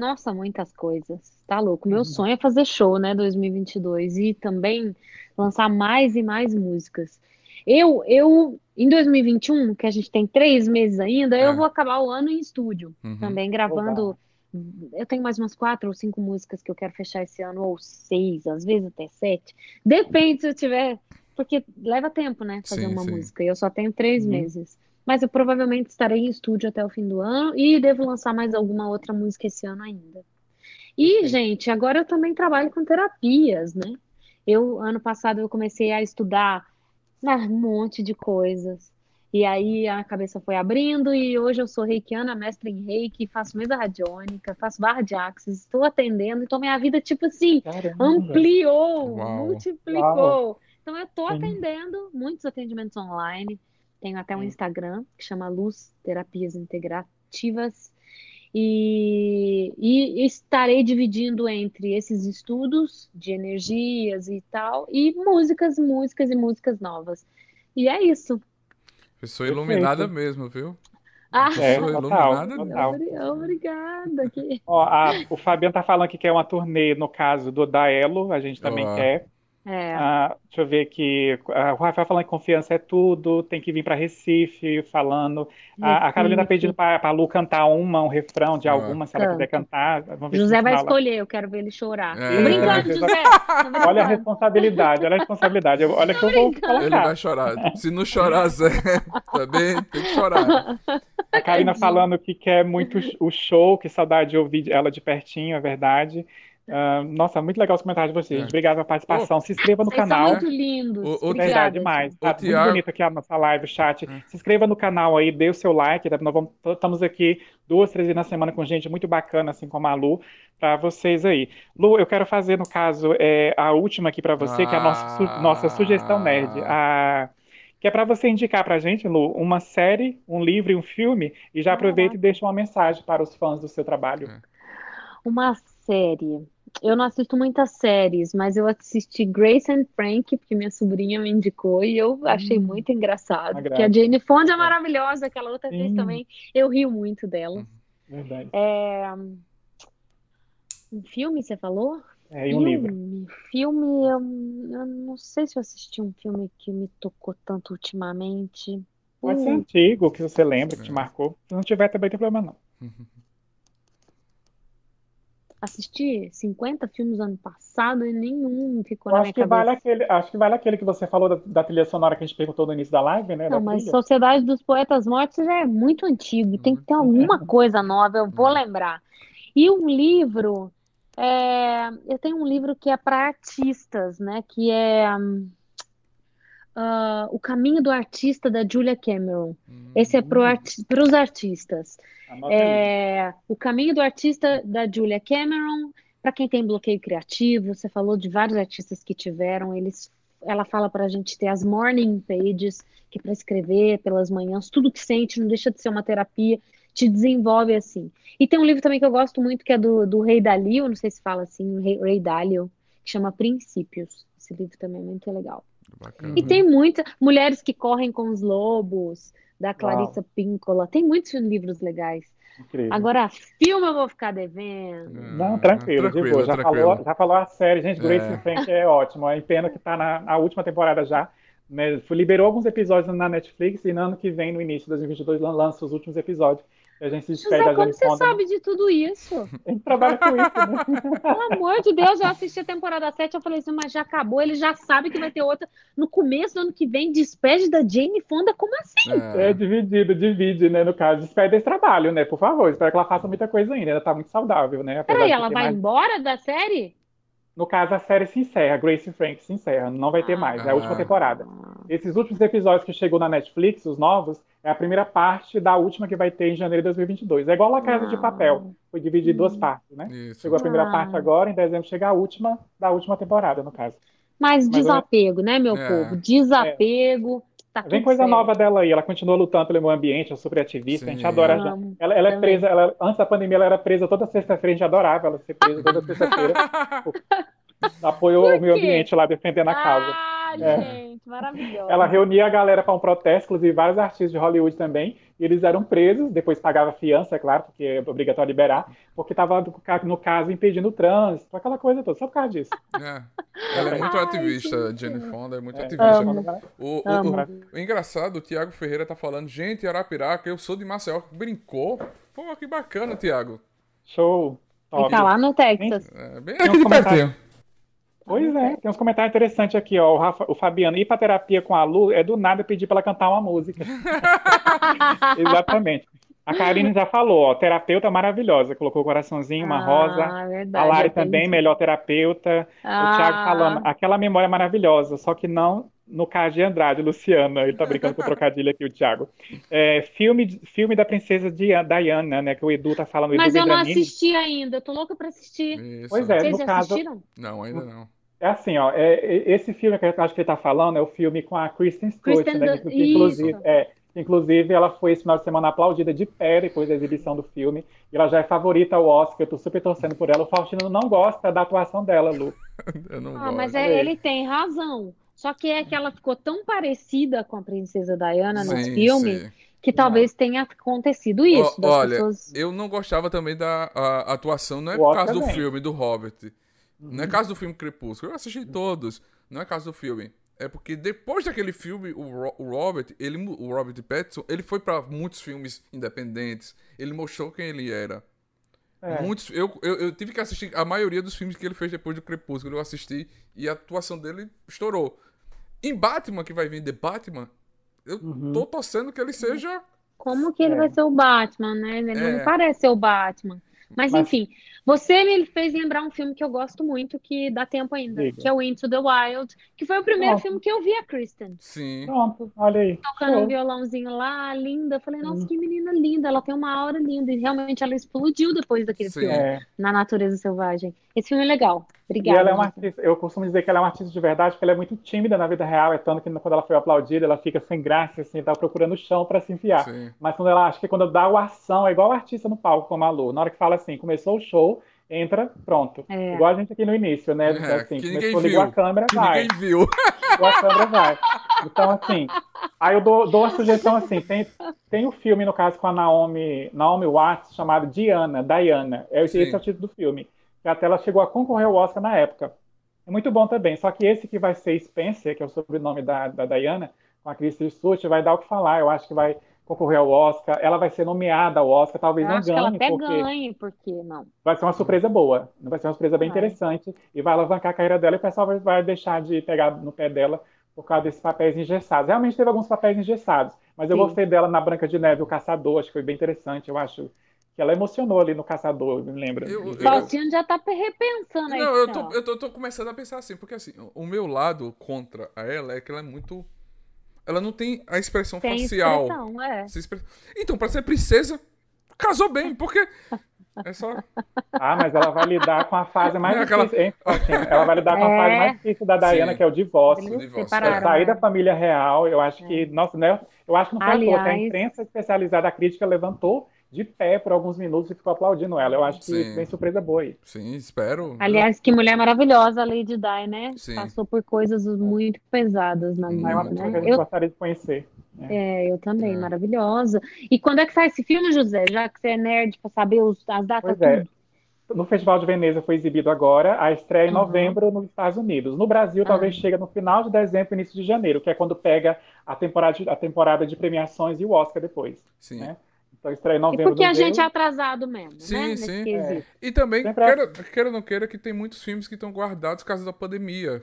Nossa, muitas coisas. Tá louco. Meu sonho é fazer show, né, 2022 e também lançar mais e mais músicas. Eu, eu, em 2021, que a gente tem três meses ainda, É. eu vou acabar o ano em estúdio, Uhum. também gravando. Eu tenho mais umas quatro ou cinco músicas que eu quero fechar esse ano, ou seis, às vezes até sete. Depende se eu tiver, porque leva tempo, né, fazer Sim, uma sim. música. E eu só tenho três Uhum. meses. Mas eu provavelmente estarei em estúdio até o fim do ano e devo lançar mais alguma outra música esse ano ainda. E, gente, agora eu também trabalho com terapias, né? Eu, ano passado, eu comecei a estudar né, um monte de coisas. E aí a cabeça foi abrindo e hoje eu sou reikiana, mestre em reiki, faço mesa radiônica, faço barra de axis, estou atendendo, então minha vida, tipo assim, Caramba. ampliou, Uau. multiplicou. Uau. Então eu Sim. atendendo muitos atendimentos online. Tenho até um Sim. Instagram que chama Luz Terapias Integrativas. E, e estarei dividindo entre esses estudos de energias e tal, e músicas, músicas e músicas novas. E é isso. Pessoa Perfeito. iluminada mesmo, viu? Ah, É, Pessoa total, iluminada mesmo. total. obri- obrigada. Que... Ó, a- o Fabiano tá falando que quer uma turnê, no caso do Daelo, a gente também Ó. quer. É, Ah, deixa eu ver aqui. Ah, o Rafael falando que confiança é tudo, tem que vir para Recife, falando. A, a Carolina tá pedindo para a Lu cantar uma, um refrão de Ah. alguma, se ela quiser Canto. cantar. Vamos ver se José vai escolher, eu quero ver ele chorar. É. Tô brincando. José. Tô Olha a responsabilidade, olha a responsabilidade. Olha que eu vou brincando. Ele colocar. vai chorar. Se não chorar, Zé, também tem que chorar. A Karina falando que quer muito o show, que saudade de ouvir ela de pertinho, é verdade. Ah, nossa, muito legal os comentários de vocês. É. Obrigado pela participação. Se inscreva no são canal. muito lindos. O- o- Obrigada, Verdade, demais. O Tá muito Thiago- bonito aqui a nossa live, o chat. É. Se inscreva no canal aí, dê o seu like. tá? Nós vamos, estamos aqui duas, três vezes na semana com gente muito bacana, assim como a Lu, para vocês aí. Lu, eu quero fazer, no caso, é, a última aqui para você, que é a nossa, su- Ah. nossa sugestão nerd. A- que é para você indicar pra gente, Lu, uma série, um livro e um filme, e já aproveita e deixa uma mensagem para os fãs do seu trabalho. É. Uma série. eu não assisto muitas séries, mas eu assisti Grace and Frank, porque minha sobrinha me indicou e eu achei Hum, muito engraçado. Porque a. Jane Fonda é maravilhosa, aquela outra Sim, também, eu rio muito dela. verdade. É, um filme, você falou? É, e um livro. Filme, filme, eu, eu não sei se eu assisti um filme que me tocou tanto ultimamente. Pode ser Hum, antigo, que você lembra, que te marcou. Se não tiver, também tem problema, não. Assisti 50 filmes ano passado e nenhum ficou Eu na acho minha que vale cabeça. aquele, acho que vale aquele que você falou da, da trilha sonora que a gente perguntou no início da live, né? Não, mas trilha. Sociedade dos Poetas Mortos já é muito antigo, tem que ter alguma coisa nova, eu vou lembrar. E um livro, é, eu tenho um livro que é para artistas, né? Que é hum, ah, O Caminho do Artista da Julia Cameron. Esse é para os artistas. Aí. É, O Caminho do Artista da Julia Cameron, para quem tem bloqueio criativo, você falou de vários artistas que tiveram, eles, ela fala para a gente ter as morning pages, que é para escrever pelas manhãs, tudo que sente, não deixa de ser uma terapia, te desenvolve assim. E tem um livro também que eu gosto muito, que é do, do Rei Dalio, não sei se fala assim, Rei Dalio, que chama Princípios. Esse livro também é muito legal. Bacana. E tem muitas Mulheres que Correm com os Lobos, da Clarissa Pinkola. Tem muitos livros legais. Incrível. Agora, filme eu vou ficar devendo. Não, tranquilo, de boa. Já falou, já falou a série, gente. Grace É. Frank é ótimo. É pena que tá na, na última temporada já. Né? Liberou alguns episódios na Netflix e no ano que vem, no início de 2022, lan- lança os últimos episódios. E a gente se José, como você Fonda. sabe de tudo isso? A gente trabalha com isso, né? Pelo amor de Deus, eu assisti a temporada 7, eu falei assim, mas já acabou, ele já sabe que vai ter outra no começo do ano que vem, despede da Jane Fonda, como assim? É dividido, divide, né? No caso, despede esse trabalho, né? Por favor, espero que ela faça muita coisa ainda. Ela tá muito saudável, né? Peraí, ela vai mais- embora da série? No caso, a série se encerra, Grace and Frank se encerra, não vai ter mais, é a última Ah. temporada. Esses últimos episódios que chegou na Netflix, os novos, é a primeira parte da última que vai ter em janeiro de 2022. É igual a Casa de Ah. Papel, foi dividido em duas partes, né? Isso. Chegou a primeira Ah. parte agora, em dezembro chega a última da última temporada, no caso. Mas Mas desapego, né, meu É. povo? Desapego, tá Vem coisa certo. nova dela aí, ela continua lutando pelo meio ambiente, é super ativista, a gente Sim. adora. Amo. Ela, ela é Também. presa, ela- antes da pandemia ela era presa toda sexta-feira, a gente adorava ela ser presa toda sexta-feira. Apoiou Por o meio ambiente lá, defendendo a causa. Ah, É. gente, maravilhosa. Ela reunia a galera para um protesto, inclusive vários artistas de Hollywood também, eles eram presos, depois pagava fiança, é claro, porque é obrigatório liberar, porque estava, no caso, impedindo o trânsito, aquela coisa toda, só por causa disso. É. Ela é muito Ai, ativista, gente. Jenny Fonda é muito É, ativista. Amo. O, o- o- o engraçado, o Thiago Ferreira tá falando, gente, Arapiraca, eu sou de Maceió. Brincou? Pô, que bacana, Thiago. Show. Top. Fica lá no Texas. É, bem aqui de comentário. pertinho. Pois é, tem uns comentários interessantes aqui, ó. O, Rafa- o Fabiano, ir pra terapia com a Lu é do nada pedir pra ela cantar uma música. Exatamente. A Karine já falou, ó, terapeuta maravilhosa, colocou o coraçãozinho, uma rosa. Ah, A verdade. Lari eu tenho também, melhor terapeuta. O Thiago Ah, falando, aquela memória maravilhosa, só que não no caso de Andrade, Luciana. Ele tá brincando com o trocadilho aqui, o Thiago. É, filme, filme da princesa Dia- Diana, né? Que o Edu tá falando, o Edu Mas eu não Vendramini. assisti ainda, eu tô louca pra assistir. Isso. Pois é, Vocês no já caso, assistiram? Não, ainda não. É assim, ó, é, é- esse filme que eu acho que ele tá falando é o filme com a Kristen Stewart, Kristen né? Que, inclusive, isso. é, inclusive, ela foi esse final de semana aplaudida de pé depois da exibição do filme. E ela já é favorita ao Oscar, eu tô super torcendo por ela. O Faustino não gosta da atuação dela, Lu. Eu não Ah, gosto. mas É. ele tem razão. Só que é que ela ficou tão parecida com a princesa Diana no Sim, filme sim. que talvez tenha acontecido isso, das olha, pessoas. Eu não gostava também da a- atuação, não é O por causa do também. filme, do Não é Uhum. caso do filme Crepúsculo. Eu assisti todos. Não é caso do filme. É porque depois daquele filme, o, Ro- o Robert, ele, o Robert Pattinson, ele foi pra muitos filmes independentes. Ele mostrou quem ele era. É. Muitos, eu, eu, eu tive que assistir a maioria dos filmes que ele fez depois do Crepúsculo. Eu assisti e a atuação dele estourou. Em Batman, que vai vir The Batman, eu Uhum. tô torcendo que ele seja. Como que ele É. vai ser o Batman, né? Ele não É. me parece ser o Batman. Mas, Mas- enfim, você me fez lembrar um filme que eu gosto muito, que dá tempo ainda, Diga. que é o Into the Wild, que foi o primeiro Nossa. filme que eu vi a Kristen. Sim. Pronto, olha aí. Tocando um Show. violãozinho lá, linda. Eu falei, nossa, Hum. que menina linda, ela tem uma aura linda. E realmente ela explodiu depois daquele Sim. filme, É, na Natureza Selvagem. Esse filme é legal. Obrigada. E ela é uma artista, eu costumo dizer que ela é uma artista de verdade, porque ela é muito tímida na vida real, é tanto que quando ela foi aplaudida, ela fica sem graça, assim, tá procurando o chão para se enfiar. Sim. Mas quando ela acha que quando dá o ação, é igual o artista no palco, como a Lu. Na hora que fala assim, começou o show, entra, pronto. É. Igual a gente aqui no início, né? É, assim, que começou, ninguém ligou viu. a câmera, Que vai. ninguém viu. Ligou a câmera, vai. Então, assim, aí eu dou, dou uma sugestão assim, tem, tem um filme, no caso, com a Naomi, Naomi Watts, chamado Diana, Diana. É, esse é o título do filme. Que até ela chegou a concorrer ao Oscar na época. É muito bom também. Só que esse que vai ser Spencer, que é o sobrenome da, da Diana, com a Kristen Stewart, vai dar o que falar. Eu acho que vai concorrer ao Oscar. Ela vai ser nomeada ao Oscar, talvez Eu não acho que ela ganhe, até porque ganhe, porque não. vai ser uma surpresa boa. Vai ser uma surpresa bem Vai. interessante e vai alavancar a carreira dela e o pessoal vai, vai deixar de pegar no pé dela por causa desses papéis engessados. Realmente teve alguns papéis engessados, mas eu Sim. gostei dela na Branca de Neve, o Caçador, acho que foi bem interessante. Eu acho ela emocionou ali no Caçador, me lembra? Eu- já tá repensando aí. Não, eu tô, eu, tô, eu tô começando a pensar assim, porque assim, o meu lado contra a ela é que ela é muito. Ela não tem a expressão Tem facial. expressão, é. Essa expre- Então, pra ser princesa, casou bem, porque. É só. Ah, mas ela vai lidar com a fase mais Não, aquela- difícil, hein? Ela vai lidar com a É. fase mais difícil da Diana, Sim. que é o divórcio. O divórcio, é. sair da né? família real, eu acho que, nossa, né? Eu acho que não foi toa que a Aliás- imprensa especializada, a crítica levantou de pé por alguns minutos e ficou aplaudindo ela. Eu acho que Sim. tem surpresa boa aí. Sim, espero. Aliás, que mulher maravilhosa a Lady Di, né? Sim. Passou por coisas muito pesadas na Hum, É vida, uma que né? a gente Eu, gostaria de conhecer. é, eu também, É. maravilhosa. E quando é que sai esse filme, José? Já que você é nerd pra saber os- as datas, Pois é. tudo. No Festival de Veneza foi exibido agora, a estreia em Uhum. novembro nos Estados Unidos. No Brasil, Ah. talvez chegue no final de dezembro, início de janeiro, que é quando pega a temporada de, a temporada de premiações e o Oscar depois. Sim. né? Então estreia em E novembro porque a gente é atrasado mesmo, Sim, né? Sim. quesito. E também, Sempre queira, queira ou não queira, que tem muitos filmes que estão guardados por causa da pandemia.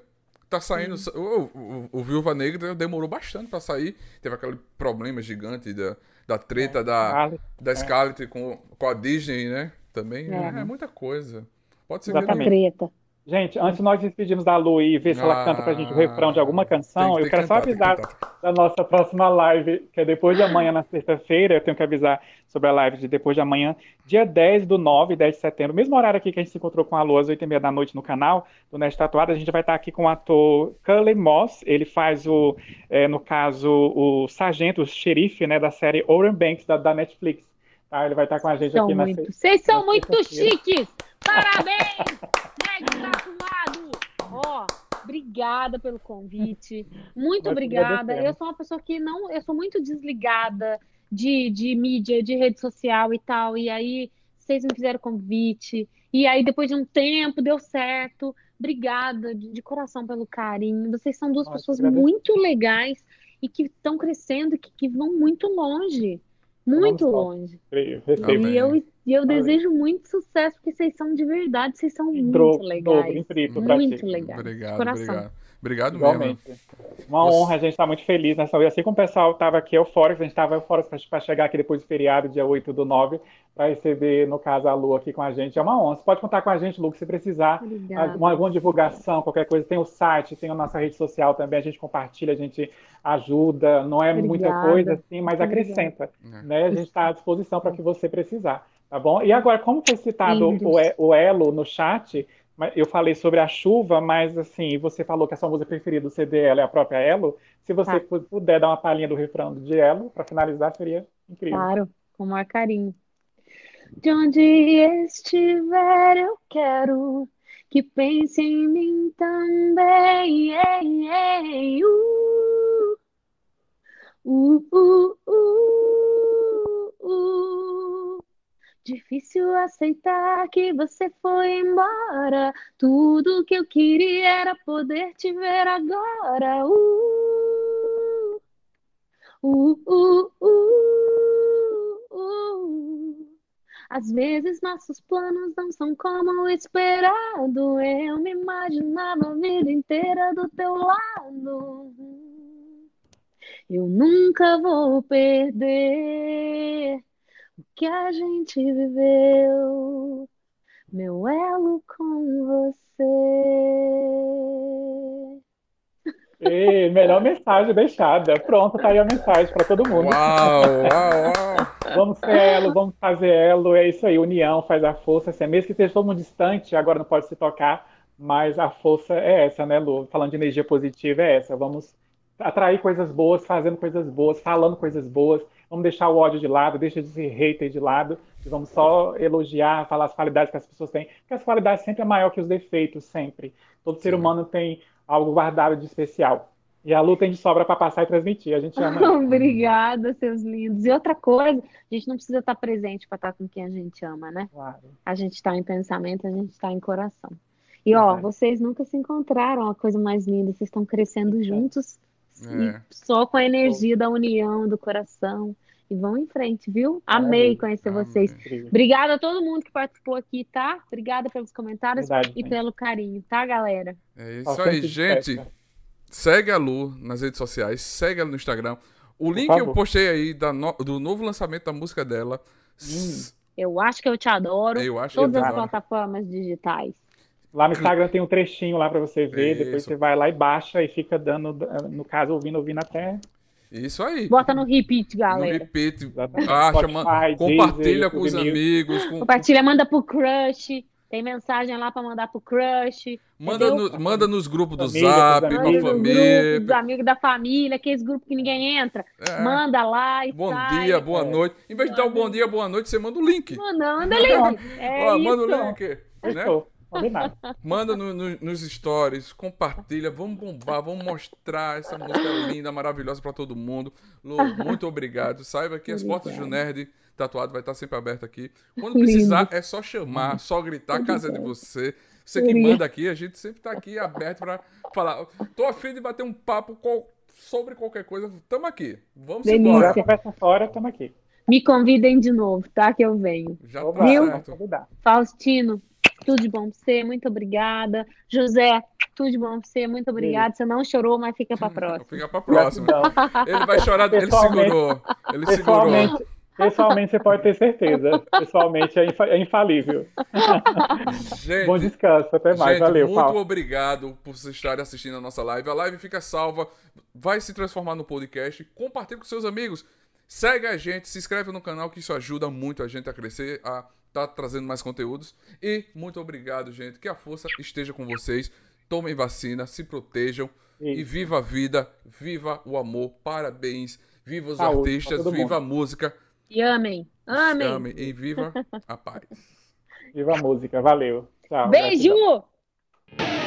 Tá saindo. O, o, o Viúva Negra demorou bastante pra sair. Teve aquele problema gigante da, da treta da, Vale. da Scarlett com, com a Disney, né? Também. É, É. é muita coisa. Pode ser que Exatamente. ele- Treta. Gente, antes de nós despedirmos da Lu e ver se ela Ah, canta pra gente o refrão de alguma canção, tem- tem eu quero que só cantar, que avisar da nossa próxima live, que é depois de amanhã, na sexta-feira. Eu tenho que avisar sobre a live de depois de amanhã, dia 10 do 9, 10 de setembro. Mesmo horário aqui que a gente se encontrou com a Lu às 8 e meia da noite no canal do Nerd Tatuado. A gente vai estar aqui com o ator Cullen Moss. Ele faz o, é, no caso, o sargento, o xerife, né, da série Oren Banks, da, da Netflix. Tá? Ele vai estar com a gente São aqui na muito. se- Vocês são na muito chiques! Parabéns! Nerd tatuado! Ó, obrigada pelo convite. Muito obrigada. Eu sou uma pessoa que não. Eu sou muito desligada de, de mídia, de rede social e tal. E aí, vocês me fizeram convite. E aí, depois de um tempo, deu certo. Obrigada de, de coração pelo carinho. Vocês são duas Nós pessoas muito legais e que estão crescendo, e que, que vão muito longe. Muito longe. Recebo. Amém. E eu, e eu Amém. desejo muito sucesso, porque vocês são de verdade, vocês são muito Dobro, dobro, legais. triplo pra Muito legais. Obrigado, Coração. obrigado. Obrigado mesmo. Igualmente. Uma Você- honra, a gente está muito feliz nessa Assim como o pessoal estava aqui eufórico, a gente estava eufórico para chegar aqui depois do feriado, dia 8 do 9, para receber, no caso, a Lu aqui com a gente. É uma honra. Você pode contar com a gente, Lu, se precisar. Obrigada. Alguma, alguma divulgação, qualquer coisa. Tem o site, tem a nossa rede social também, a gente compartilha, a gente ajuda. Não é muita Obrigada. coisa assim, mas Obrigada. acrescenta. É. Né? A gente está à disposição para o que você precisar. Tá bom? E agora, como foi citado o, E- o Elo no chat, eu falei sobre a chuva, mas assim, você falou que a sua música preferida do CD é a própria Elo. Se você Tá. pu- puder dar uma palhinha do refrão de Elo, para finalizar, seria incrível. Claro, com o maior carinho. De onde estiver, eu quero que pense em mim também. Ei, ei, uh. Uh, uh, uh, uh. Difícil aceitar que você foi embora. Tudo que eu queria era poder te ver agora. Uh, uh, uh, uh, uh. Às vezes nossos planos não são como o esperado. Eu me imaginava a vida inteira do teu lado. Eu nunca vou perder que a gente viveu, meu elo com você. E melhor mensagem deixada. Pronto, tá aí a mensagem para todo mundo. Uau, uau, uau. Vamos ser elo, vamos fazer elo, é isso aí, união faz a força, assim, mesmo que esteja todo mundo distante, agora não pode se tocar, mas a força é essa, né, Lu? Falando de energia positiva, é essa. Vamos atrair coisas boas, fazendo coisas boas, falando coisas boas. Vamos deixar o ódio de lado, deixa de ser hater de lado, e vamos só elogiar, falar as qualidades que as pessoas têm, porque as qualidades sempre é maior que os defeitos, sempre. Todo ser humano tem algo guardado de especial. E a Lu tem de sobra para passar e transmitir. A gente ama. Obrigada, seus lindos. E outra coisa, a gente não precisa estar presente para estar com quem a gente ama, né? Claro. A gente está em pensamento, a gente está em coração. E ó, Verdade. vocês nunca se encontraram, a coisa mais linda, vocês estão crescendo juntos, e É. só com a energia da união, do coração. E vão em frente, viu? Amei conhecer Amém. vocês. Obrigada a todo mundo que participou aqui, tá? Obrigada pelos comentários Verdade, e gente. pelo carinho, tá, galera? É isso Bastante aí, gente. festa. Segue a Lu nas redes sociais, segue ela no Instagram. O link eu postei aí da no- do novo lançamento da música dela. S- Eu acho que eu te adoro. Eu acho que eu Todas te as adoro. plataformas digitais. Lá no Instagram tem um trechinho lá para você ver, depois Isso. você vai lá e baixa e fica dando, no caso, ouvindo, ouvindo até. Isso aí. Bota no repeat, No galera. repeat, Exatamente. acha, Spotify, man- Deezer, compartilha com os amigos, com- Compartilha, manda pro crush. Tem mensagem lá pra mandar pro crush. manda, no- manda nos grupos do Família, Zap, com a Manda no grupo dos família. amigos da família, aqueles grupos que ninguém entra. É. Manda lá e Bom sai. dia, boa É. noite. Em vez de dar o bom dia, boa noite, você manda o link. Manda livre. É Ó, isso. manda o link. Né? Combinado. Manda no- no- nos stories, compartilha, vamos bombar, vamos mostrar essa música linda, maravilhosa pra todo mundo. Lu, muito obrigado. Saiba que as portas do Nerd Tatuado vai estar sempre aberto aqui. Quando precisar, é só chamar, só gritar, a casa é de você. Você que Lindo. manda aqui, a gente sempre tá aqui aberto pra falar. Tô afim de bater um papo qual- sobre qualquer coisa. Tamo aqui. Vamos Delícia. embora. Conversa fora, estamos aqui. Me convidem de novo, tá? Que eu venho. Já Oba, tá Viu? Faustino, tudo de bom pra você, muito obrigada. José, tudo de bom pra você, muito obrigada. Você não chorou, mas fica pra próxima. Fica pra próxima. Ele vai chorar, ele Pessoalmente- segurou. Ele segurou. Pessoalmente, pessoalmente você pode ter certeza. Pessoalmente é, infa- é infalível. Gente, Bom descanso, até mais. Gente, Valeu, muito Paulo. obrigado por vocês estarem assistindo a nossa live. A live fica salva, vai se transformar no podcast. Compartilhe com seus amigos. Segue a gente, se inscreve no canal, que isso ajuda muito a gente a crescer, a estar trazendo mais conteúdos. E muito obrigado, gente. Que a força esteja com vocês. Tomem vacina, se protejam. E Isso. viva a vida, viva o amor. Parabéns. Viva os Saúde artistas, viva mundo. a música. E amém. Amém. Amem e viva a paz. Viva a música. Valeu. Tchau. Beijo! gratidão.